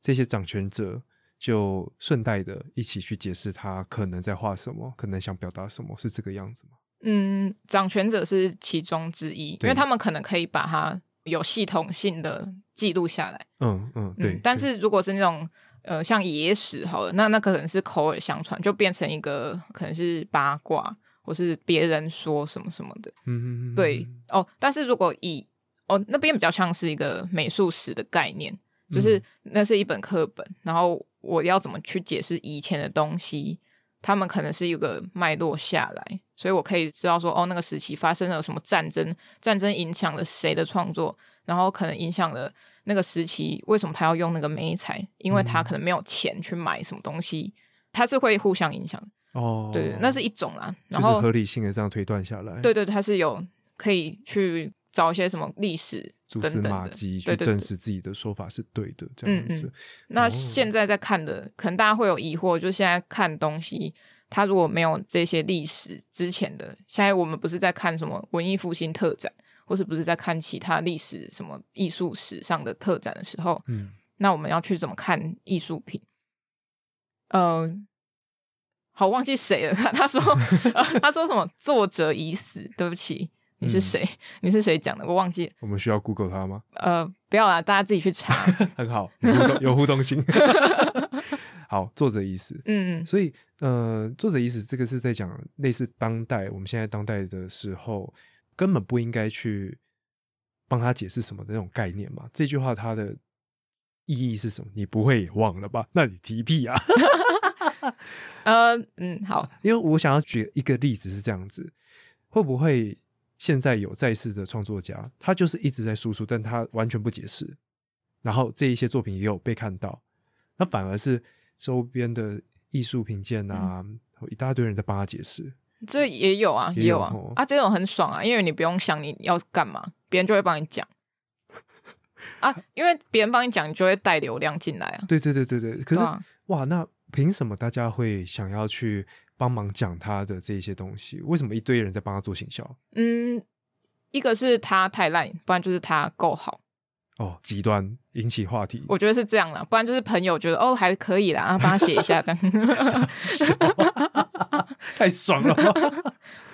这些掌权者就顺带的一起去解释他可能在画什么，可能想表达什么，是这个样子吗？嗯，掌权者是其中之一，因对为他们可能可以把它有系统性的记录下来。嗯嗯，对。嗯，但是如果是那种呃像野史好了，那那可能是口耳相传，就变成一个可能是八卦，或是别人说什么什么的。嗯嗯嗯，对哦，但是如果以哦那边比较像是一个美术史的概念，就是那是一本课本，然后我要怎么去解释以前的东西，他们可能是一个脉络下来，所以我可以知道说哦那个时期发生了什么战争，战争影响了谁的创作，然后可能影响了那个时期为什么他要用那个媒材，因为他可能没有钱去买什么东西，它是会互相影响的。哦，对，那是一种啦。然后就是合理性的这样推断下来，对对，他是有可以去找一些什么历史蛛丝马迹去证实自己的说法是对的，这样子嗯嗯。那哦现在在看的，可能大家会有疑惑，就是现在看东西，它如果没有这些历史之前的，现在我们不是在看什么文艺复兴特展，或是不是在看其他历史什么艺术史上的特展的时候，嗯，那我们要去怎么看艺术品？呃，好，忘记谁了。他 他说、呃他说什么作者已死，对不起，你是嗯谁？你是谁讲的？我忘记了。我们需要 Google 它吗？呃，不要啦，大家自己去查。很好，有互动性。好，作者意思。嗯所以，呃，作者意思这个是在讲类似当代，我们现在当代的时候，根本不应该去帮他解释什么的那种概念嘛。这句话它的意义是什么？你不会也忘了吧？那你提屁啊！呃嗯，好，因为我想要举一个例子是这样子，会不会现在有在世的创作家，他就是一直在输出，但他完全不解释，然后这一些作品也有被看到，那反而是周边的艺术品鉴啊，一大堆人在帮他解释。这也有啊，也也有啊啊，这种很爽啊，因为你不用想你要干嘛，别人就会帮你讲 啊，因为别人帮你讲，你就会带流量进来啊。对对对对对，可是、啊哇，那凭什么大家会想要去帮忙讲他的这些东西？为什么一堆人在帮他做行销？嗯，一个是他太烂，不然就是他够好，哦，极端引起话题，我觉得是这样啦，不然就是朋友觉得哦还可以啦，啊帮他写一下这样。太爽了！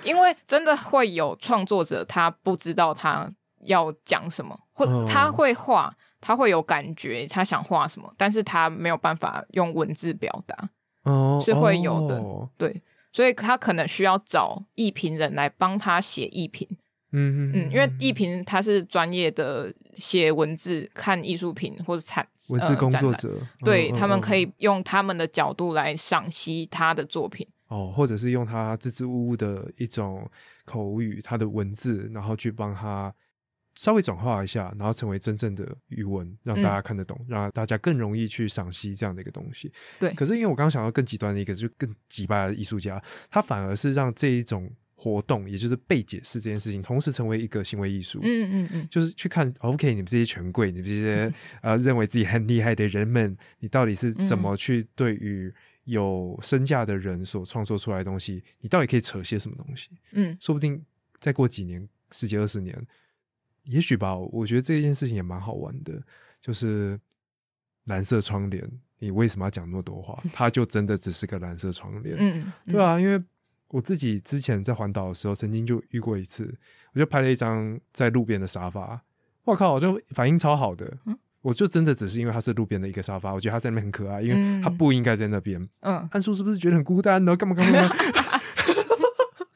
因为真的会有创作者，他不知道他要讲什么，或他会画，他会有感觉，他想画什么，但是他没有办法用文字表达，哦，是会有的哦。对，所以他可能需要找艺评人来帮他写艺评，嗯嗯，因为艺评他是专业的写文字、看艺术品或者产文字工作，者，呃、对、嗯他们可。嗯嗯以。用他们的角度来赏析他的作品，哦，或者是用他支支吾吾的一种口语，他的文字，然后去帮他稍微转化一下，然后成为真正的语文，让大家看得懂，让大家更容易去赏析这样的一个东西。对可是因为我刚刚想到更极端的一个，就更击败的艺术家，他反而是让这一种活动，也就是被解释这件事情，同时成为一个行为艺术。嗯嗯嗯，就是去看，OK，你们这些权贵，你们这些 呃认为自己很厉害的人们，你到底是怎么去对于有身价的人所创作出来的东西，你到底可以扯些什么东西？嗯说不定再过几年、十几二十年，也许吧，我觉得这件事情也蛮好玩的，就是蓝色窗帘，你为什么要讲那么多话？它就真的只是个蓝色窗帘，嗯，嗯对，啊，因为我自己之前在环岛的时候，曾经就遇过一次，我就拍了一张在路边的沙发，我靠，我就反应超好的。嗯我就真的只是因为它是路边的一个沙发，我觉得它在那边很可爱，因为它嗯不应该在那边。嗯，安叔是不是觉得很孤单呢？干嘛干嘛？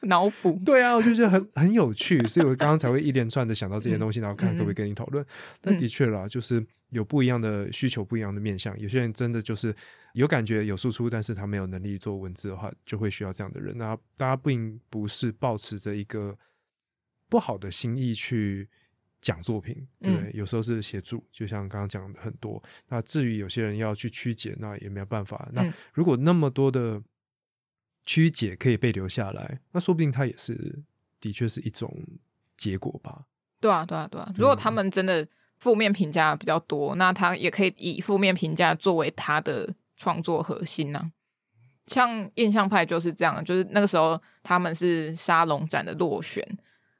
脑补，对啊，我就觉得很很有趣，所以我刚刚才会一连串的想到这些东西，然后看可不可以跟你讨论。但的确啦，就是有不一样的需求，不一样的面向。有些人真的就是有感觉、有输出，但是他没有能力做文字的话，就会需要这样的人。那大家并不是抱持着一个不好的心意去讲作品，对不对？有时候是协助，就像刚刚讲的很多。那至于有些人要去曲解，那也没有办法。那嗯如果那么多的曲解可以被留下来，那说不定它也是的确是一种结果吧。对啊，对啊，对啊。如果他们真的负面评价比较多，那他也可以以负面评价作为他的创作核心呐、像印象派就是这样，就是那个时候他们是沙龙展的落选，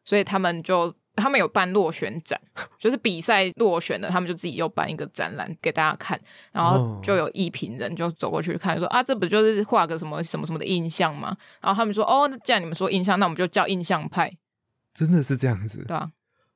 所以他们就他们有办落选展，就是比赛落选的，他们就自己又办一个展览给大家看，然后哦。就有艺评人就走过去看，说啊，这不就是画个什么什么什么的印象吗？然后他们说，哦，那既然你们说印象，那我们就叫印象派，真的是这样子，对啊、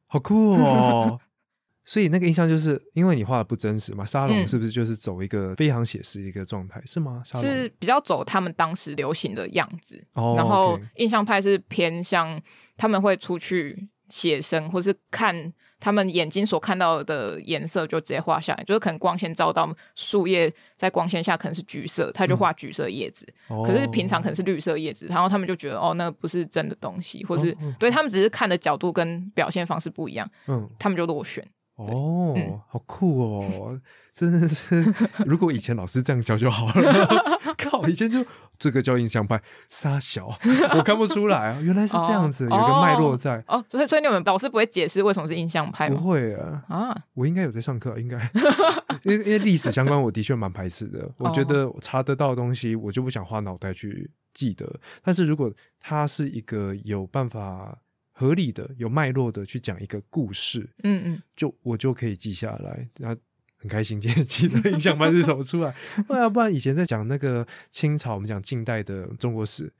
好酷哦！所以那个印象就是因为你画的不真实嘛，沙龙嗯。是不是就是走一个非常写实的一个状态，是吗？是比较走他们当时流行的样子，哦然后印象派是偏向他们会出去写生，或是看他们眼睛所看到的颜色就直接画下来，就是可能光线照到树叶，在光线下可能是橘色，他就画橘色叶子，哦可是平常可能是绿色叶子，然后他们就觉得哦，那个不是真的东西，或是、对他们只是看的角度跟表现方式不一样，嗯他们就落选。哦，嗯好酷哦！真的是，如果以前老师这样教就好了。靠，以前就这个叫印象派，傻小，我看不出来啊，原来是这样子，哦有个脉络在。哦，所以所以你们老师不会解释为什么是印象派不吗？会啊，啊，我应该有在上课，应该，因为因为历史相关，我的确蛮排斥的。我觉得我查得到的东西，我就不想花脑袋去记得。但是如果它是一个有办法合理的、有脉络的去讲一个故事，嗯嗯，就我就可以记下来，然后很开心今天记得印象班是什么出来。不然不然以前在讲那个清朝，我们讲近代的中国史。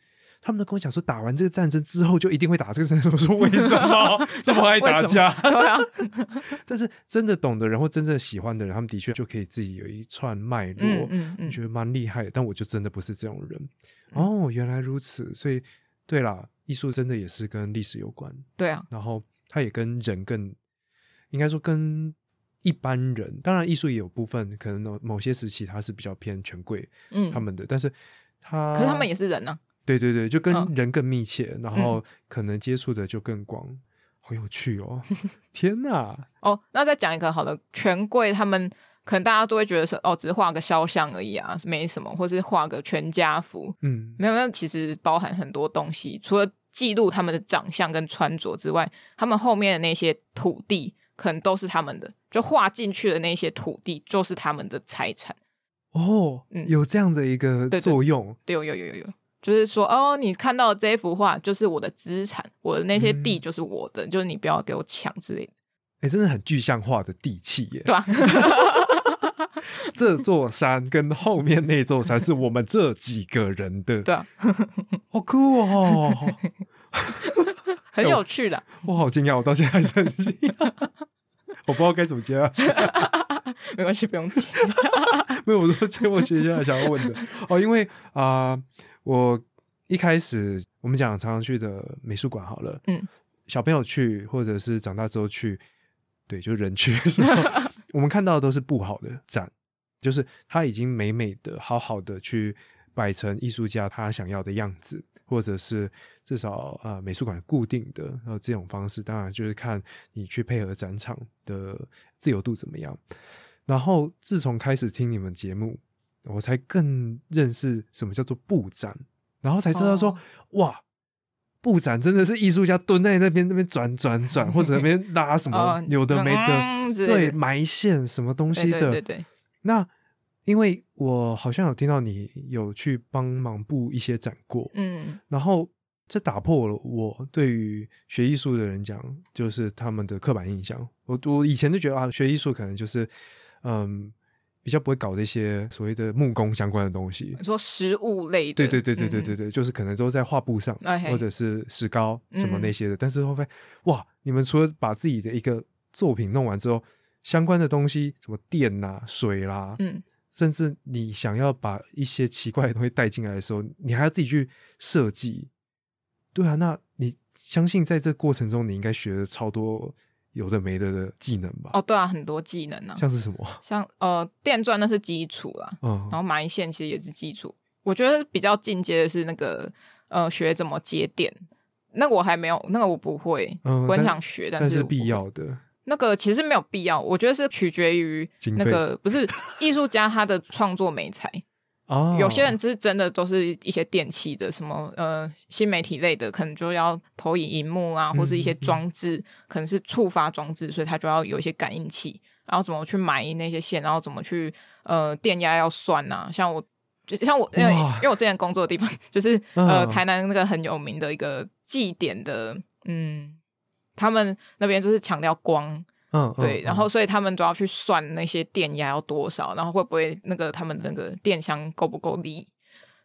他们都跟我讲说，打完这个战争之后就一定会打这个战争。我说为什么 这么爱打架？对啊，但是真的懂的人或真正喜欢的人，他们的确就可以自己有一串脉络，嗯嗯嗯我觉得蛮厉害的。但我就真的不是这种人。哦，原来如此。所以，对啦，艺术真的也是跟历史有关，对啊，然后它也跟人更，应该说跟一般人，当然艺术也有部分可能某某些时期它是比较偏权贵嗯，他们的，但是他，可是他们也是人啊，对对对，就跟嗯。人更密切，然后可能接触的就更广，好有趣哦！天哪，哦，那再讲一个好了，权贵他们可能大家都会觉得是哦，只是画个肖像而已啊，没什么，或是画个全家福，嗯，没有，那其实包含很多东西，除了记录他们的长相跟穿着之外，他们后面的那些土地可能都是他们的，就画进去的那些土地就是他们的财产。哦，嗯有这样的一个作用，对，有有有有有，就是说哦，你看到的这幅画就是我的资产，我的那些地嗯就是我的，就是你不要给我抢之类的，哎，真的很具象化的地气耶。对吧？这座山跟后面那座山是我们这几个人的，对啊，好酷哦！很有趣的。我好惊讶，我到现在还是很惊讶，我不知道该怎么接下去。没关系，不用急。没有，我说接我接下来想要问的哦，因为啊、我一开始我们讲常常去的美术馆好了，嗯，小朋友去或者是长大之后去，对，就人去的时候，我们看到的都是不好的展，就是他已经美美的、好好的去摆成艺术家他想要的样子，或者是至少呃美术馆固定的呃这种方式，当然就是看你去配合展场的自由度怎么样。然后自从开始听你们节目，我才更认识什么叫做布展，然后才知道说、哦哇。布展真的是艺术家蹲在那边那边转转转，或者那边拉什么 哦有的没的，嗯对埋线什么东西的。对对对，那因为我好像有听到你有去帮忙布一些展过，嗯然后这打破了我对于学艺术的人讲，就是他们的刻板印象。我我以前就觉得啊，学艺术可能就是嗯比较不会搞这些所谓的木工相关的东西。你说食物类的，对对对对对嗯对对，就是可能都在画布上，或者是石膏什么嗯那些的。但是后发现，哇，你们除了把自己的一个作品弄完之后，相关的东西，什么电啦、水啦，嗯甚至你想要把一些奇怪的东西带进来的时候，你还要自己去设计。对啊，那你相信在这过程中，你应该学了超多有的没的的技能吧？哦对啊，很多技能啊，像是什么？像呃电钻那是基础啦，嗯然后埋线其实也是基础。我觉得比较进阶的是那个呃学怎么接电，那个我还没有，那个我不会，嗯，我很想学，但是必。要的。那个其实没有必要，我觉得是取决于那个不是艺术家他的创作美材。哦，有些人是真的都是一些电器的，什么呃新媒体类的，可能就要投影荧幕啊，或是一些嗯嗯装置，可能是触发装置，所以他就要有一些感应器，然后怎么去埋那些线，然后怎么去呃电压要算啊，像我。就像我，因为因为我之前工作的地方 就是呃嗯台南那个很有名的一个祭典的，嗯，他们那边就是强调光，嗯，嗯对，嗯然后所以他们都要去算那些电压要多少，然后会不会那个他们那个电箱够不够力，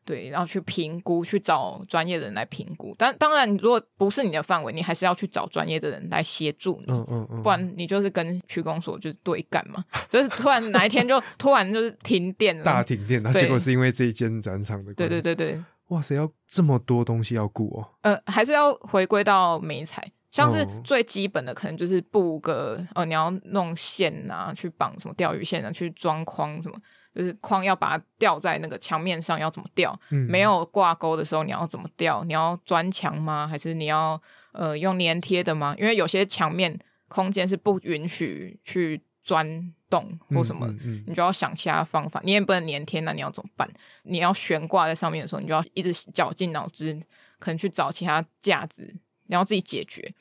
对，然后去评估，去找专业的人来评估。但当然，如果不是你的范围，你还是要去找专业的人来协助你，嗯嗯嗯，不然你就是跟区公所就是对干嘛，就是突然哪一天就 突然就是停电了，大停电，那对结果是因为这一间展场的对。对对对，哇塞，要这么多东西要顾哦。呃，还是要回归到美彩，像是哦最基本的，可能就是布个呃，你要弄线啊，去绑什么钓鱼线啊，去装框什么，就是框要把它吊在那个墙面上，要怎么吊？嗯，没有挂钩的时候，你要怎么吊？你要钻墙吗？还是你要呃用粘贴的吗？因为有些墙面空间是不允许去钻洞或什么嗯嗯你就要想其他方法，你也不能粘贴，那你要怎么办？你要悬挂在上面的时候，你就要一直绞尽脑汁，可能去找其他架子，你要自己解决，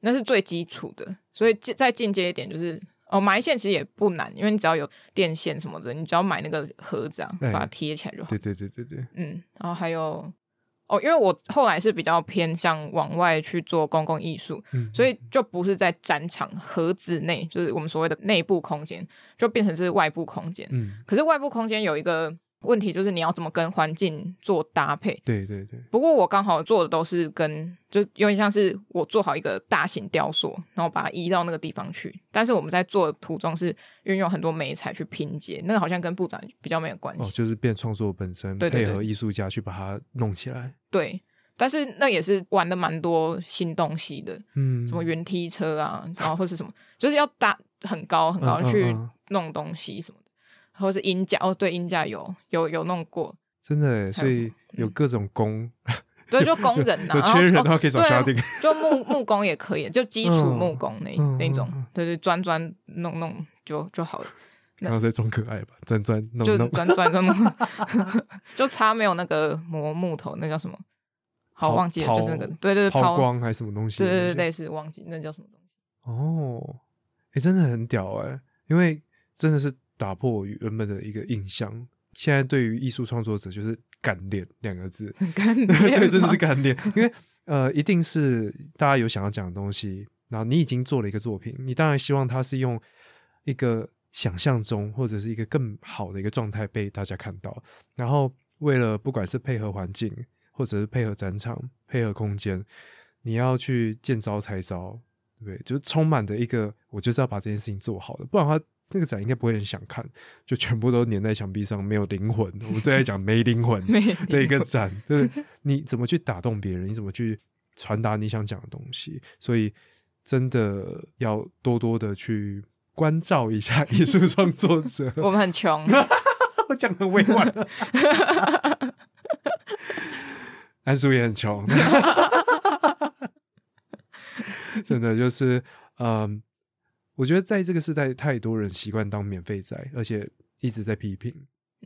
那是最基础的。所以再进阶一点，就是哦，埋线其实也不难，因为你只要有电线什么的，你只要买那个盒子啊，哎把它贴起来就好。对对对对对，嗯，然后还有哦，因为我后来是比较偏向往外去做公共艺术，嗯，所以就不是在展场盒子内，就是我们所谓的内部空间，就变成是外部空间。嗯，可是外部空间有一个问题，就是你要怎么跟环境做搭配。对对对，不过我刚好做的都是跟，就有点像是我做好一个大型雕塑，然后把它移到那个地方去。但是我们在做的途中是运用很多美材去拼接，那个好像跟部长比较没有关系哦，系。就是变创作本身，对对对配合艺术家去把它弄起来。对，但是那也是玩的蛮多新东西的，嗯，什么云梯车啊，然后或是什么，就是要搭很高很高去嗯弄东西什么的，或是音架哦，对，音架有有有弄过，真的耶，所以有嗯各种工，对，就工人呐、有缺人的哦话可以找小丁。就木木工也可以，就基础嗯木工那、嗯那种对对，钻钻弄弄就就好了，然后再装可爱吧，钻钻弄就弄，钻钻钻木，就差没有那个磨木头，那叫什么？好忘记了，就是那个抛对对对抛光还是什么东西？对对对，类似忘记那叫什么东西。哦，哎、真的很屌哎、因为真的是打破我原本的一个印象。现在对于艺术创作者就是干练两个字，干对，真的是干干练。因为呃，一定是大家有想要讲的东西，然后你已经做了一个作品，你当然希望它是用一个想象中或者是一个更好的一个状态被大家看到。然后为了不管是配合环境，或者是配合展场、配合空间，你要去见招拆招，对不对？就是充满的一个，我就是要把这件事情做好的，不然的话，这个展应该不会很想看，就全部都粘在墙壁上，没有灵魂。我们最爱讲没灵魂 没的一个展，就是你怎么去打动别人，你怎么去传达你想讲的东西，所以真的要多多的去关照一下艺术创作者。我们很穷，我讲得很委婉，安叔也很穷，真的就是，嗯，我觉得在这个时代，太多人习惯当免费仔，而且一直在批评。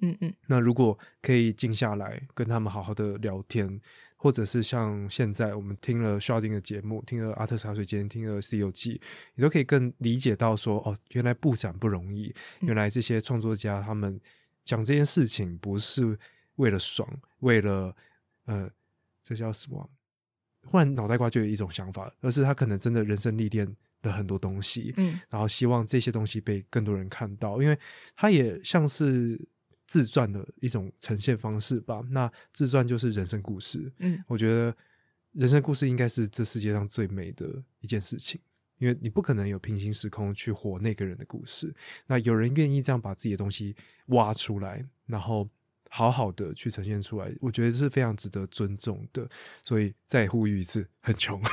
嗯嗯，那如果可以静下来跟他们好好的聊天，或者是像现在我们听了 Sharding 的节目，听了阿特茶水间，听了西游记，你都可以更理解到说，哦，原来布展不容易，嗯原来这些创作家他们讲这件事情不是为了爽，为了呃，这叫什么啊？忽然脑袋瓜就有一种想法，而是他可能真的人生历练了很多东西，嗯然后希望这些东西被更多人看到，因为它也像是自传的一种呈现方式吧。那自传就是人生故事，嗯我觉得人生故事应该是这世界上最美的一件事情，因为你不可能有平行时空去活那个人的故事。那有人愿意这样把自己的东西挖出来，然后好好的去呈现出来，我觉得是非常值得尊重的。所以再呼吁一次，很穷。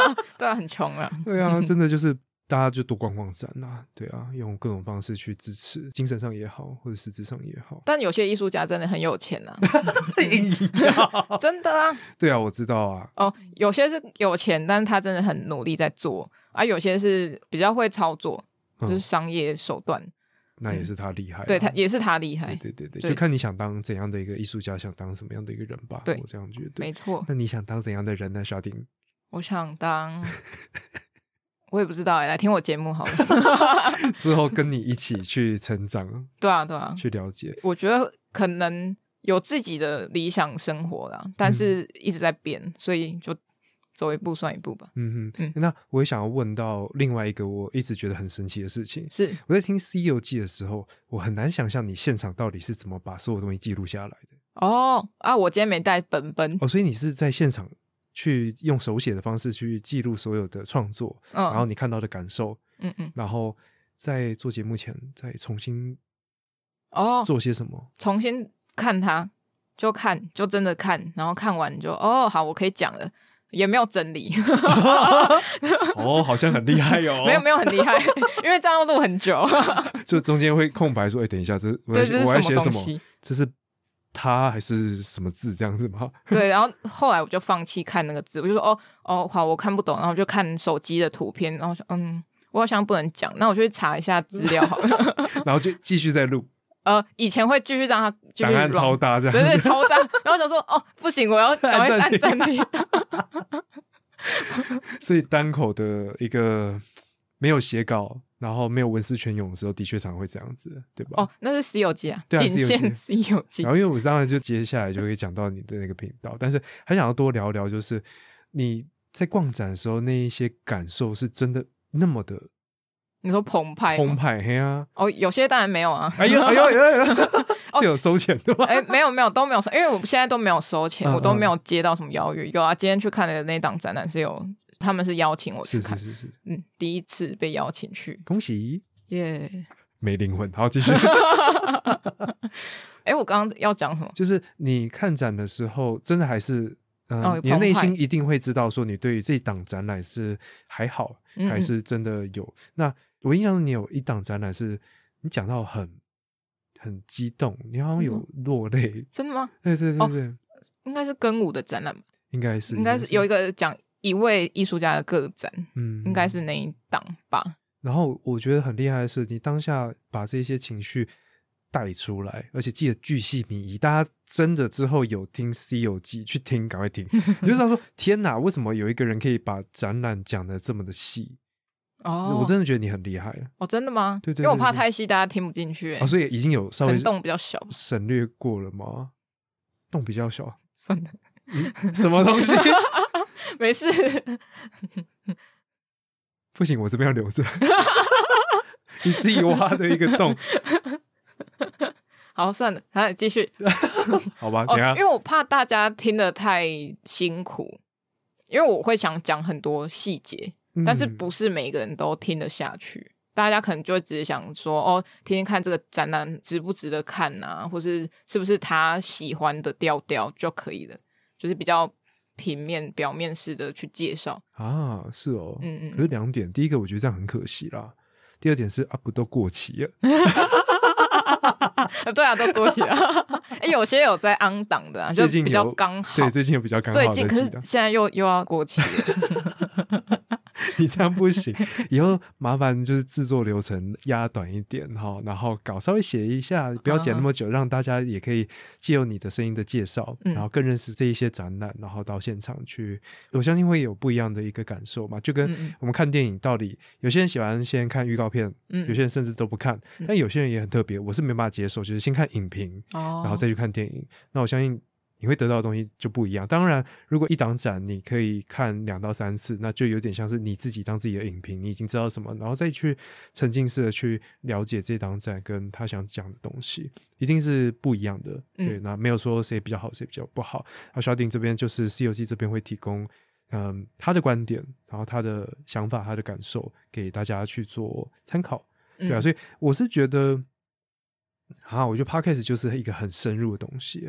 对啊，很穷啊。对啊，真的就是大家就多逛逛展啊，对啊，用各种方式去支持，精神上也好，或者实质上也好。但有些艺术家真的很有钱啊，真的啊。对啊，我知道啊，哦，有些是有钱，但是他真的很努力在做啊；有些是比较会操作，就是嗯商业手段。那也是他厉害啊、对他也是他厉害对，对对对，对就看你想当怎样的一个艺术家，想当什么样的一个人吧。对我这样觉得。没错。那你想当怎样的人呢，小丁？我想当，我也不知道哎、来听我节目好了。之后跟你一起去成长，对啊，对啊，去了解。我觉得可能有自己的理想生活啦，但是一直在变，所以就走一步算一步吧。嗯哼，嗯那我也想要问到另外一个我一直觉得很神奇的事情。是我在听《西游记》的时候，我很难想象你现场到底是怎么把所有东西记录下来的。哦啊，我今天没带本本，哦，所以你是在现场去用手写的方式去记录所有的创作，嗯，然后你看到的感受，嗯嗯，然后在做节目前再重新哦，做些什么？重新看它，就看，就真的看，然后看完就哦，好，我可以讲了，也没有整理 哦，好像很厉害哦。没有没有很厉害，因为这样要录很久。就中间会空白说：“哎、等一下，这我对，在我这是什在写什么？这是他还是什么字这样子吗？对，然后后来我就放弃看那个字，我就说哦哦好，我看不懂，然后就看手机的图片，然后说嗯，我好像不能讲，那我就去查一下资料好了。然后就继续再录，呃，以前会继续让它继续档案超大这样。对对，超大。然后想说哦不行，我要 赶快暂暂停。所以单口的一个没有写稿，然后没有文思泉涌的时候，的确常会这样子，对吧？哦，那是《西游记》啊，对啊仅限《西游记然》。后因为我当然就接下来就会讲到你的那个频道，但是还想要多聊聊，就是你在逛展的时候那一些感受是真的那么的你说澎湃？澎湃，嘿啊！哦，有些当然没有啊。哎呦哎呦 是有收钱的吗？哎，没有没有都没有收，因为我现在都没有收钱，嗯我都没有接到什么邀约。有啊，今天去看的那档展览是有，他们是邀请我去看，是是是是，嗯，第一次被邀请去，恭喜耶、没灵魂。好，继续。哎，我刚刚要讲什么？就是你看展的时候，真的还是。嗯，哦你的内心一定会知道，说你对于这档展览是还好，嗯还是真的有。那我印象中你有一档展览是你讲到很很激动，你好像有落泪。真的吗？对对对哦对，应该是跟舞的展览吧，应该是应该是有一个讲一位艺术家的个展，嗯，应该是那一档吧。然后我觉得很厉害的是，你当下把这些情绪带出来，而且记得巨细靡遗。大家真的之后有听《西游记》去听，赶快听，你就知道说：天哪，为什么有一个人可以把展览讲的这么的细？哦，我真的觉得你很厉害哦，真的吗？对对因为我怕太细，大家听不进去、欸哦，所以已经有稍微很洞比较小。省略过了吗？洞比较小，算了，什么东西？没事。不行，我这边要留着。你自己挖的一个洞，好，算了，来继续。好吧？哦等一，下因为我怕大家听得太辛苦，因为我会想讲很多细节，但是嗯不是每个人都听得下去。大家可能就会只是想说，哦，天天看这个展览值不值得看啊，或是是不是他喜欢的调调就可以了，就是比较平面、表面式的去介绍。啊，是哦，嗯嗯嗯可是两点，第一个我觉得这样很可惜啦，第二点是啊，不都过期了，对啊，都过期了。哎，有些有在安档的，啊就比较刚好。对，最近有比较刚好。最近可是现在又又要过期了。你这样不行，以后麻烦就是制作流程压短一点哈，然后稿稍微写一下，不要剪那么久，让大家也可以借由你的声音的介绍，然后更认识这一些展览，然后到现场去，我相信会有不一样的一个感受嘛。就跟我们看电影，到底有些人喜欢先看预告片，有些人甚至都不看，但有些人也很特别，我是没办法接受，就是先看影评，然后再去看电影。那我相信。你会得到的东西就不一样。当然，如果一档展你可以看两到三次，那就有点像是你自己当自己的影评，你已经知道什么，然后再去沉浸式的去了解这档展跟他想讲的东西，一定是不一样的。对，那没有说谁比较好，谁比较不好。那小鼎这边就是《西游记》这边会提供，嗯，他的观点，然后他的想法，他的感受给大家去做参考。对啊，所以我是觉得，啊，我觉得 Podcast 就是一个很深入的东西。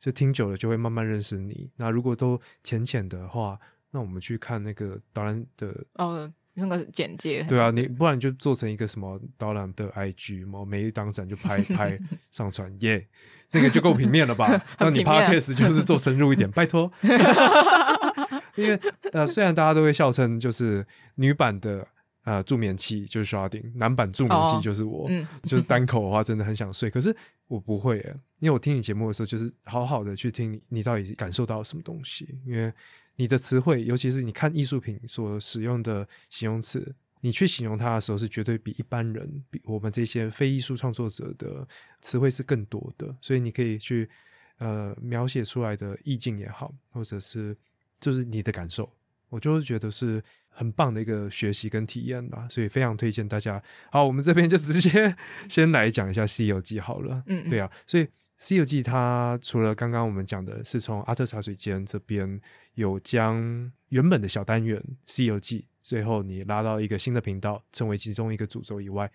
就听久了就会慢慢认识你。那如果都浅浅的话，那我们去看那个导览的哦，那个简介。对啊，你不然就做成一个什么导览的 IG 嘛，每一档展就拍 拍上传，耶，那个就够平面了吧？那你 Podcast 就是做深入一点，拜托。因为呃，虽然大家都会笑称就是女版的。啊，助眠器就是刷顶，男版助眠器就是我，就是单口的话真的很想睡，可是我不会，因为我听你节目的时候，就是好好的去听你，你到底感受到什么东西？因为你的词汇，尤其是你看艺术品所使用的形容词，你去形容它的时候，是绝对比一般人，比我们这些非艺术创作者的词汇是更多的，所以你可以去呃描写出来的意境也好，或者是就是你的感受，我就是觉得是。很棒的一个学习跟体验吧，所以非常推荐大家。好，我们这边就直接 先来讲一下《西游记》好了。嗯，对啊，所以《西游记》它除了刚刚我们讲的是从阿特茶水间这边有将原本的小单元《西游记》，最后你拉到一个新的频道，成为其中一个主轴以外，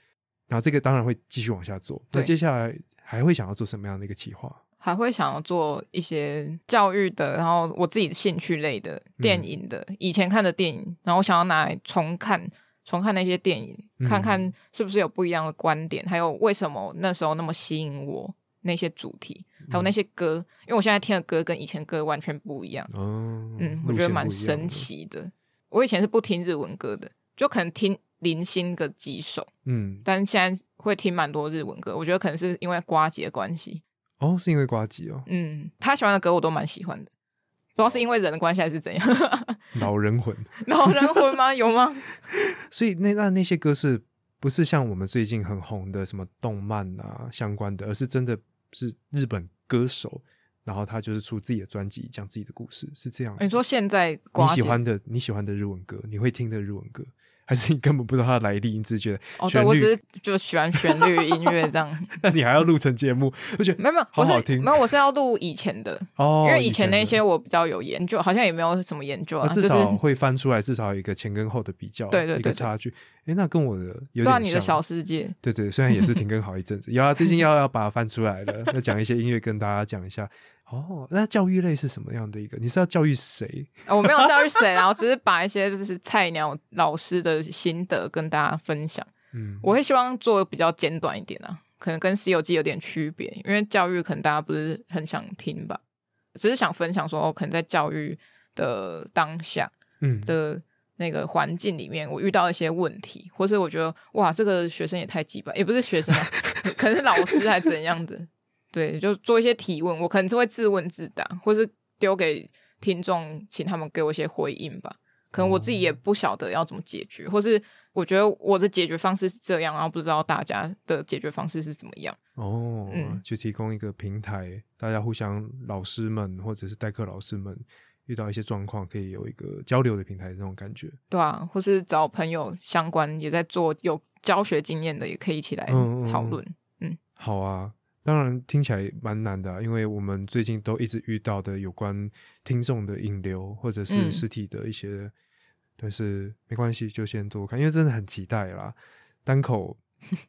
然后这个当然会继续往下做。那接下来还会想要做什么样的一个企划？还会想要做一些教育的，然后我自己兴趣类的电影的，以前看的电影，然后我想要拿来重看，重看那些电影，看看是不是有不一样的观点，还有为什么那时候那么吸引我那些主题，还有那些歌，因为我现在听的歌跟以前歌完全不一样。哦，嗯，我觉得蛮神奇的。我以前是不听日文歌的，就可能听零星个几首，嗯，但现在会听蛮多日文歌。我觉得可能是因为瓜姐的关系。哦，是因为瓜吉哦。嗯，他喜欢的歌我都蛮喜欢的，不知道是因为人的关系还是怎样。老人魂，老人魂吗？有吗？所以那那那些歌是不是像我们最近很红的什么动漫啊相关的，而是真的是日本歌手，然后他就是出自己的专辑，讲自己的故事，是这样。你说现在你喜欢的你喜欢的日文歌，你会听的日文歌？还是你根本不知道它的来历，你只觉得哦，对我只是就喜欢旋律音乐这样。那你还要录成节目？我觉得没有没有，好好听。没有，我是要录以前的哦，因为以前那些我比较有研究，好像也没有什么研究啊，至少会翻出来，至少有一个前跟后的比较，对对，一个差距。哎，那跟我的有点像。你的小世界，对对，虽然也是停更好一阵子，有啊，最近要要把它翻出来了，要讲一些音乐跟大家讲一下。哦，那教育类是什么样的一个？你是要教育谁？我没有教育谁，然后只是把一些就是菜鸟老师的心得跟大家分享。嗯，我会希望做比较简短一点啊，可能跟《西游记》有点区别，因为教育可能大家不是很想听吧，只是想分享说，可能在教育的当下，嗯的那个环境里面，我遇到一些问题，或是我觉得哇，这个学生也太鸡巴，也不是学生，可能是老师还怎样的。对，就做一些提问，我可能是会自问自答，或是丢给听众，请他们给我一些回应吧。可能我自己也不晓得要怎么解决，或是我觉得我的解决方式是这样，然后不知道大家的解决方式是怎么样。哦，嗯，就提供一个平台，大家互相老师们或者是代课老师们遇到一些状况，可以有一个交流的平台，那种感觉。对啊，或是找朋友相关也在做有教学经验的，也可以一起来讨论。嗯，好啊。当然听起来蛮难的，因为我们最近都一直遇到的有关听众的引流或者是实体的一些，但是没关系，就先做看，因为真的很期待啦。单口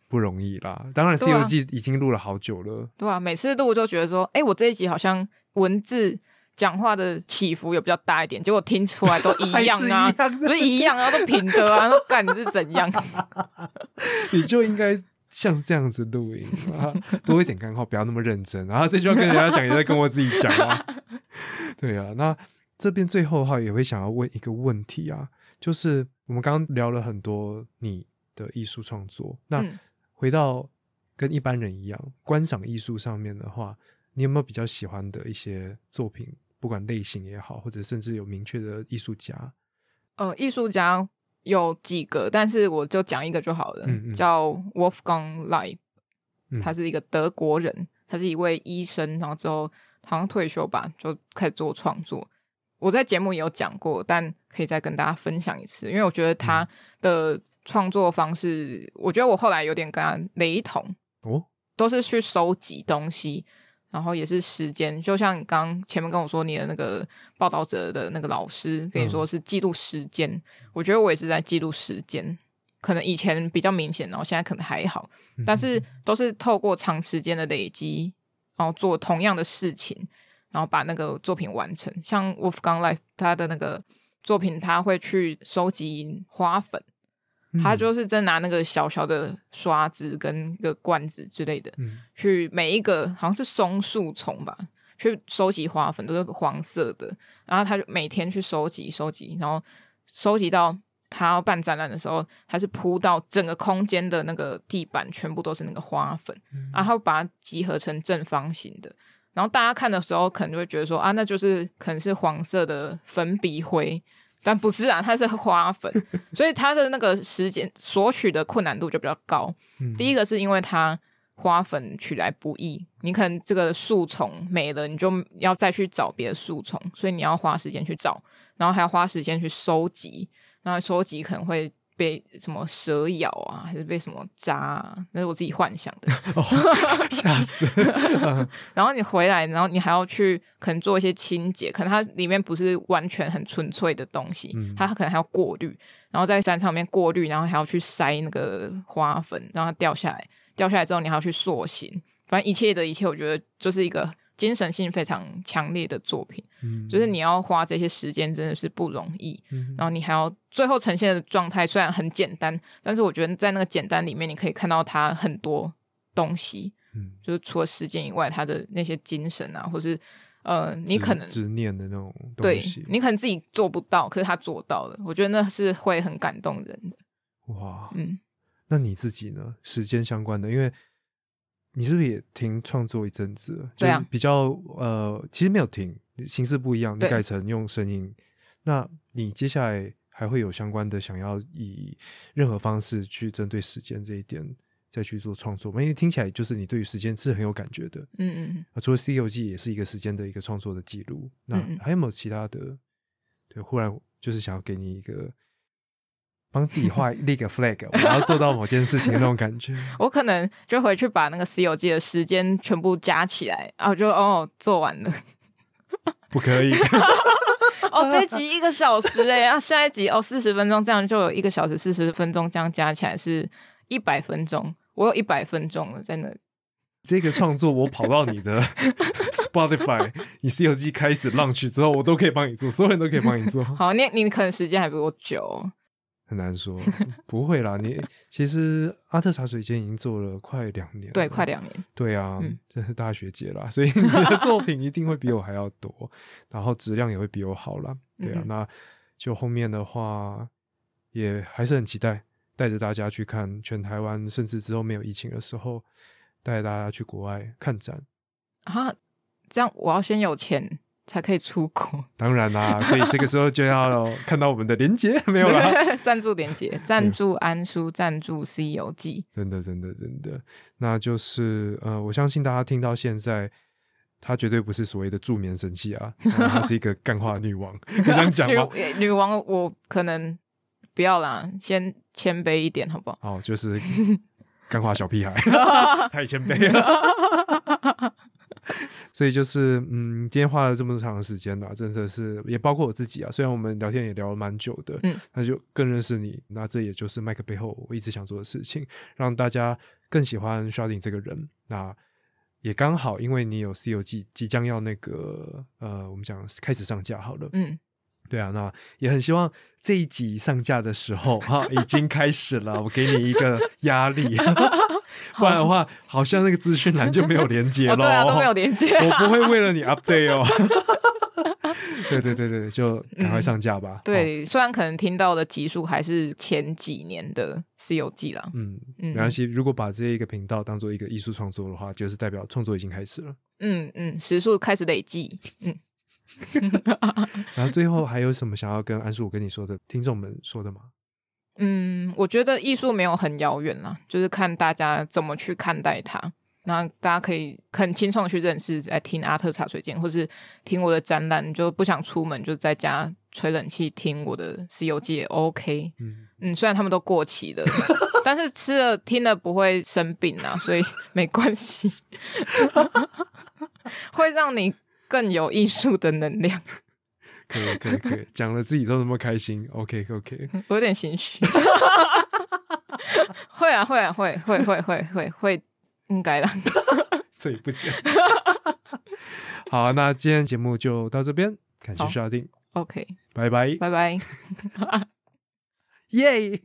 不容易啦，当然《西游记》已经录了好久了，对啊，每次录就觉得说，哎，我这一集好像文字讲话的起伏有比较大一点，结果听出来都一样啊，不是一样啊，都平的啊，都干是怎样？你就应该。像这样子录音啊，多一点干话，不要那么认真。然后这句话跟人家讲，也在跟我自己讲啊。对啊，那这边最后的话，也会想要问一个问题啊，就是我们刚刚聊了很多你的艺术创作，那嗯回到跟一般人一样观赏艺术上面的话，你有没有比较喜欢的一些作品，不管类型也好，或者甚至有明确的艺术家？呃，艺术家有几个，但是我就讲一个就好了，嗯嗯。叫 Wolfgang Leib，嗯。他是一个德国人，他是一位医生，然后之后好像退休吧，就开始做创作。我在节目也有讲过，但可以再跟大家分享一次，因为我觉得他的创作方式，我觉得我后来有点跟他雷同，哦，都是去收集东西，然后也是时间，就像你刚刚前面跟我说你的那个报道者的那个老师跟你说是记录时间，我觉得我也是在记录时间，可能以前比较明显，然后现在可能还好，但是都是透过长时间的累积，然后做同样的事情，然后把那个作品完成。像 Wolfgang Life 他的那个作品，他会去收集花粉。他就是真拿那个小小的刷子跟一个罐子之类的，嗯去每一个好像是松树丛吧，去收集花粉，都是黄色的。然后他就每天去收集收集，然后收集到他要办展览的时候，他是铺到整个空间的那个地板全部都是那个花粉，然后把它集合成正方形的。然后大家看的时候，可能就会觉得说啊，那就是可能是黄色的粉笔灰，但不是啊，它是花粉，所以它的那个时间索取的困难度就比较高。嗯第一个是因为它花粉取来不易，你可能这个树丛没了，你就要再去找别的树丛，所以你要花时间去找，然后还要花时间去收集，然后收集可能会被什么蛇咬啊，还是被什么扎啊，那是我自己幻想的。哦，吓死！然后你回来，然后你还要去可能做一些清洁，可能它里面不是完全很纯粹的东西，嗯它可能还要过滤，然后在展场里面过滤，然后还要去筛那个花粉，让它掉下来，掉下来之后你还要去塑形，反正一切的一切，我觉得就是一个精神性非常强烈的作品，嗯。就是你要花这些时间真的是不容易，嗯。然后你还要最后呈现的状态虽然很简单，但是我觉得在那个简单里面，你可以看到他很多东西，嗯。就是除了时间以外，他的那些精神啊，或是呃，你可能执念的那种东对西，你可能自己做不到，可是他做到了，我觉得那是会很感动人的。哇，嗯，那你自己呢？时间相关的，因为你是不是也停创作一阵子了？对啊就比较呃，其实没有停，形式不一样，你改成用声音。那你接下来还会有相关的想要以任何方式去针对时间这一点再去做创作吗？因为听起来就是你对于时间是很有感觉的。嗯嗯啊，除了《西游记》也是一个时间的一个创作的记录，那嗯嗯还有没有其他的？对，忽然就是想要给你一个帮自己画立个 flag，我要做到某件事情的那种感觉。我可能就回去把那个《西游记》的时间全部加起来，然后就哦做完了。不可以，哦，这一集一个小时哎，然后下一集哦四十分钟，这样就有一个小时四十分钟，这样加起来是一百分钟。我有一百分钟了，在那里。这个创作我跑到你的 Spotify，你《西游记》开始 launch 之后，我都可以帮你做，所有人都可以帮你做。好，你你可能时间还比我久。很难说，不会啦。你其实阿特茶水间已经做了快两年了，对，快两年。对啊，嗯这是大学姐啦，所以你的作品一定会比我还要多，然后质量也会比我好啦。对啊，嗯那就后面的话也还是很期待，带着大家去看全台湾，甚至之后没有疫情的时候，带着大家去国外看展。啊，这样我要先有钱才可以出国。当然啦，所以这个时候就要看到我们的连接，没有啦。赞助连接，赞助安叔，赞助《西游记真的，真的，真的，那就是呃，我相信大家听到现在，她绝对不是所谓的助眠神器啊，呃她是一个干化女王，可以这样讲吗？女女王，我可能不要啦，先谦卑一点，好不好？哦，就是干化小屁孩，太谦卑了。所以就是，嗯，今天花了这么长的时间啦，真的是也包括我自己啊。虽然我们聊天也聊了蛮久的，嗯，那就更认识你。那这也就是麦克背后我一直想做的事情，让大家更喜欢 Sharding 这个人。那也刚好，因为你有《西游记》即将要那个呃，我们讲开始上架好了，嗯，对啊，那也很希望这一集上架的时候哈，已经开始了，我给你一个压力，不然的话，好像那个资讯栏就没有连接哦，了、对啊，都没有连接。我不会为了你 update 哦。对对对对，就赶快上架吧。哦，对，虽然可能听到的集数还是前几年的《西游记》啦，嗯，嗯没关系。如果把这一个频道当做一个艺术创作的话，就是代表创作已经开始了。嗯嗯，时数开始累计，嗯，然后最后还有什么想要跟安叔我跟你说的听众们说的吗？嗯，我觉得艺术没有很遥远啦，就是看大家怎么去看待它。那大家可以很轻松地去认识，来听阿特茶水间，或是听我的展览，就不想出门，就在家吹冷气听我的《西游记》也 OK。嗯，嗯，虽然他们都过期了，但是吃了听了不会生病啊，所以没关系，会让你更有艺术的能量。可以可以可以，讲了自己都那么开心。OK OK，我有点心虚。会啊，会啊，会会会会会会，应该的。这也不讲。好，那今天节目就到这边，感谢收听，OK，拜拜，拜拜。耶！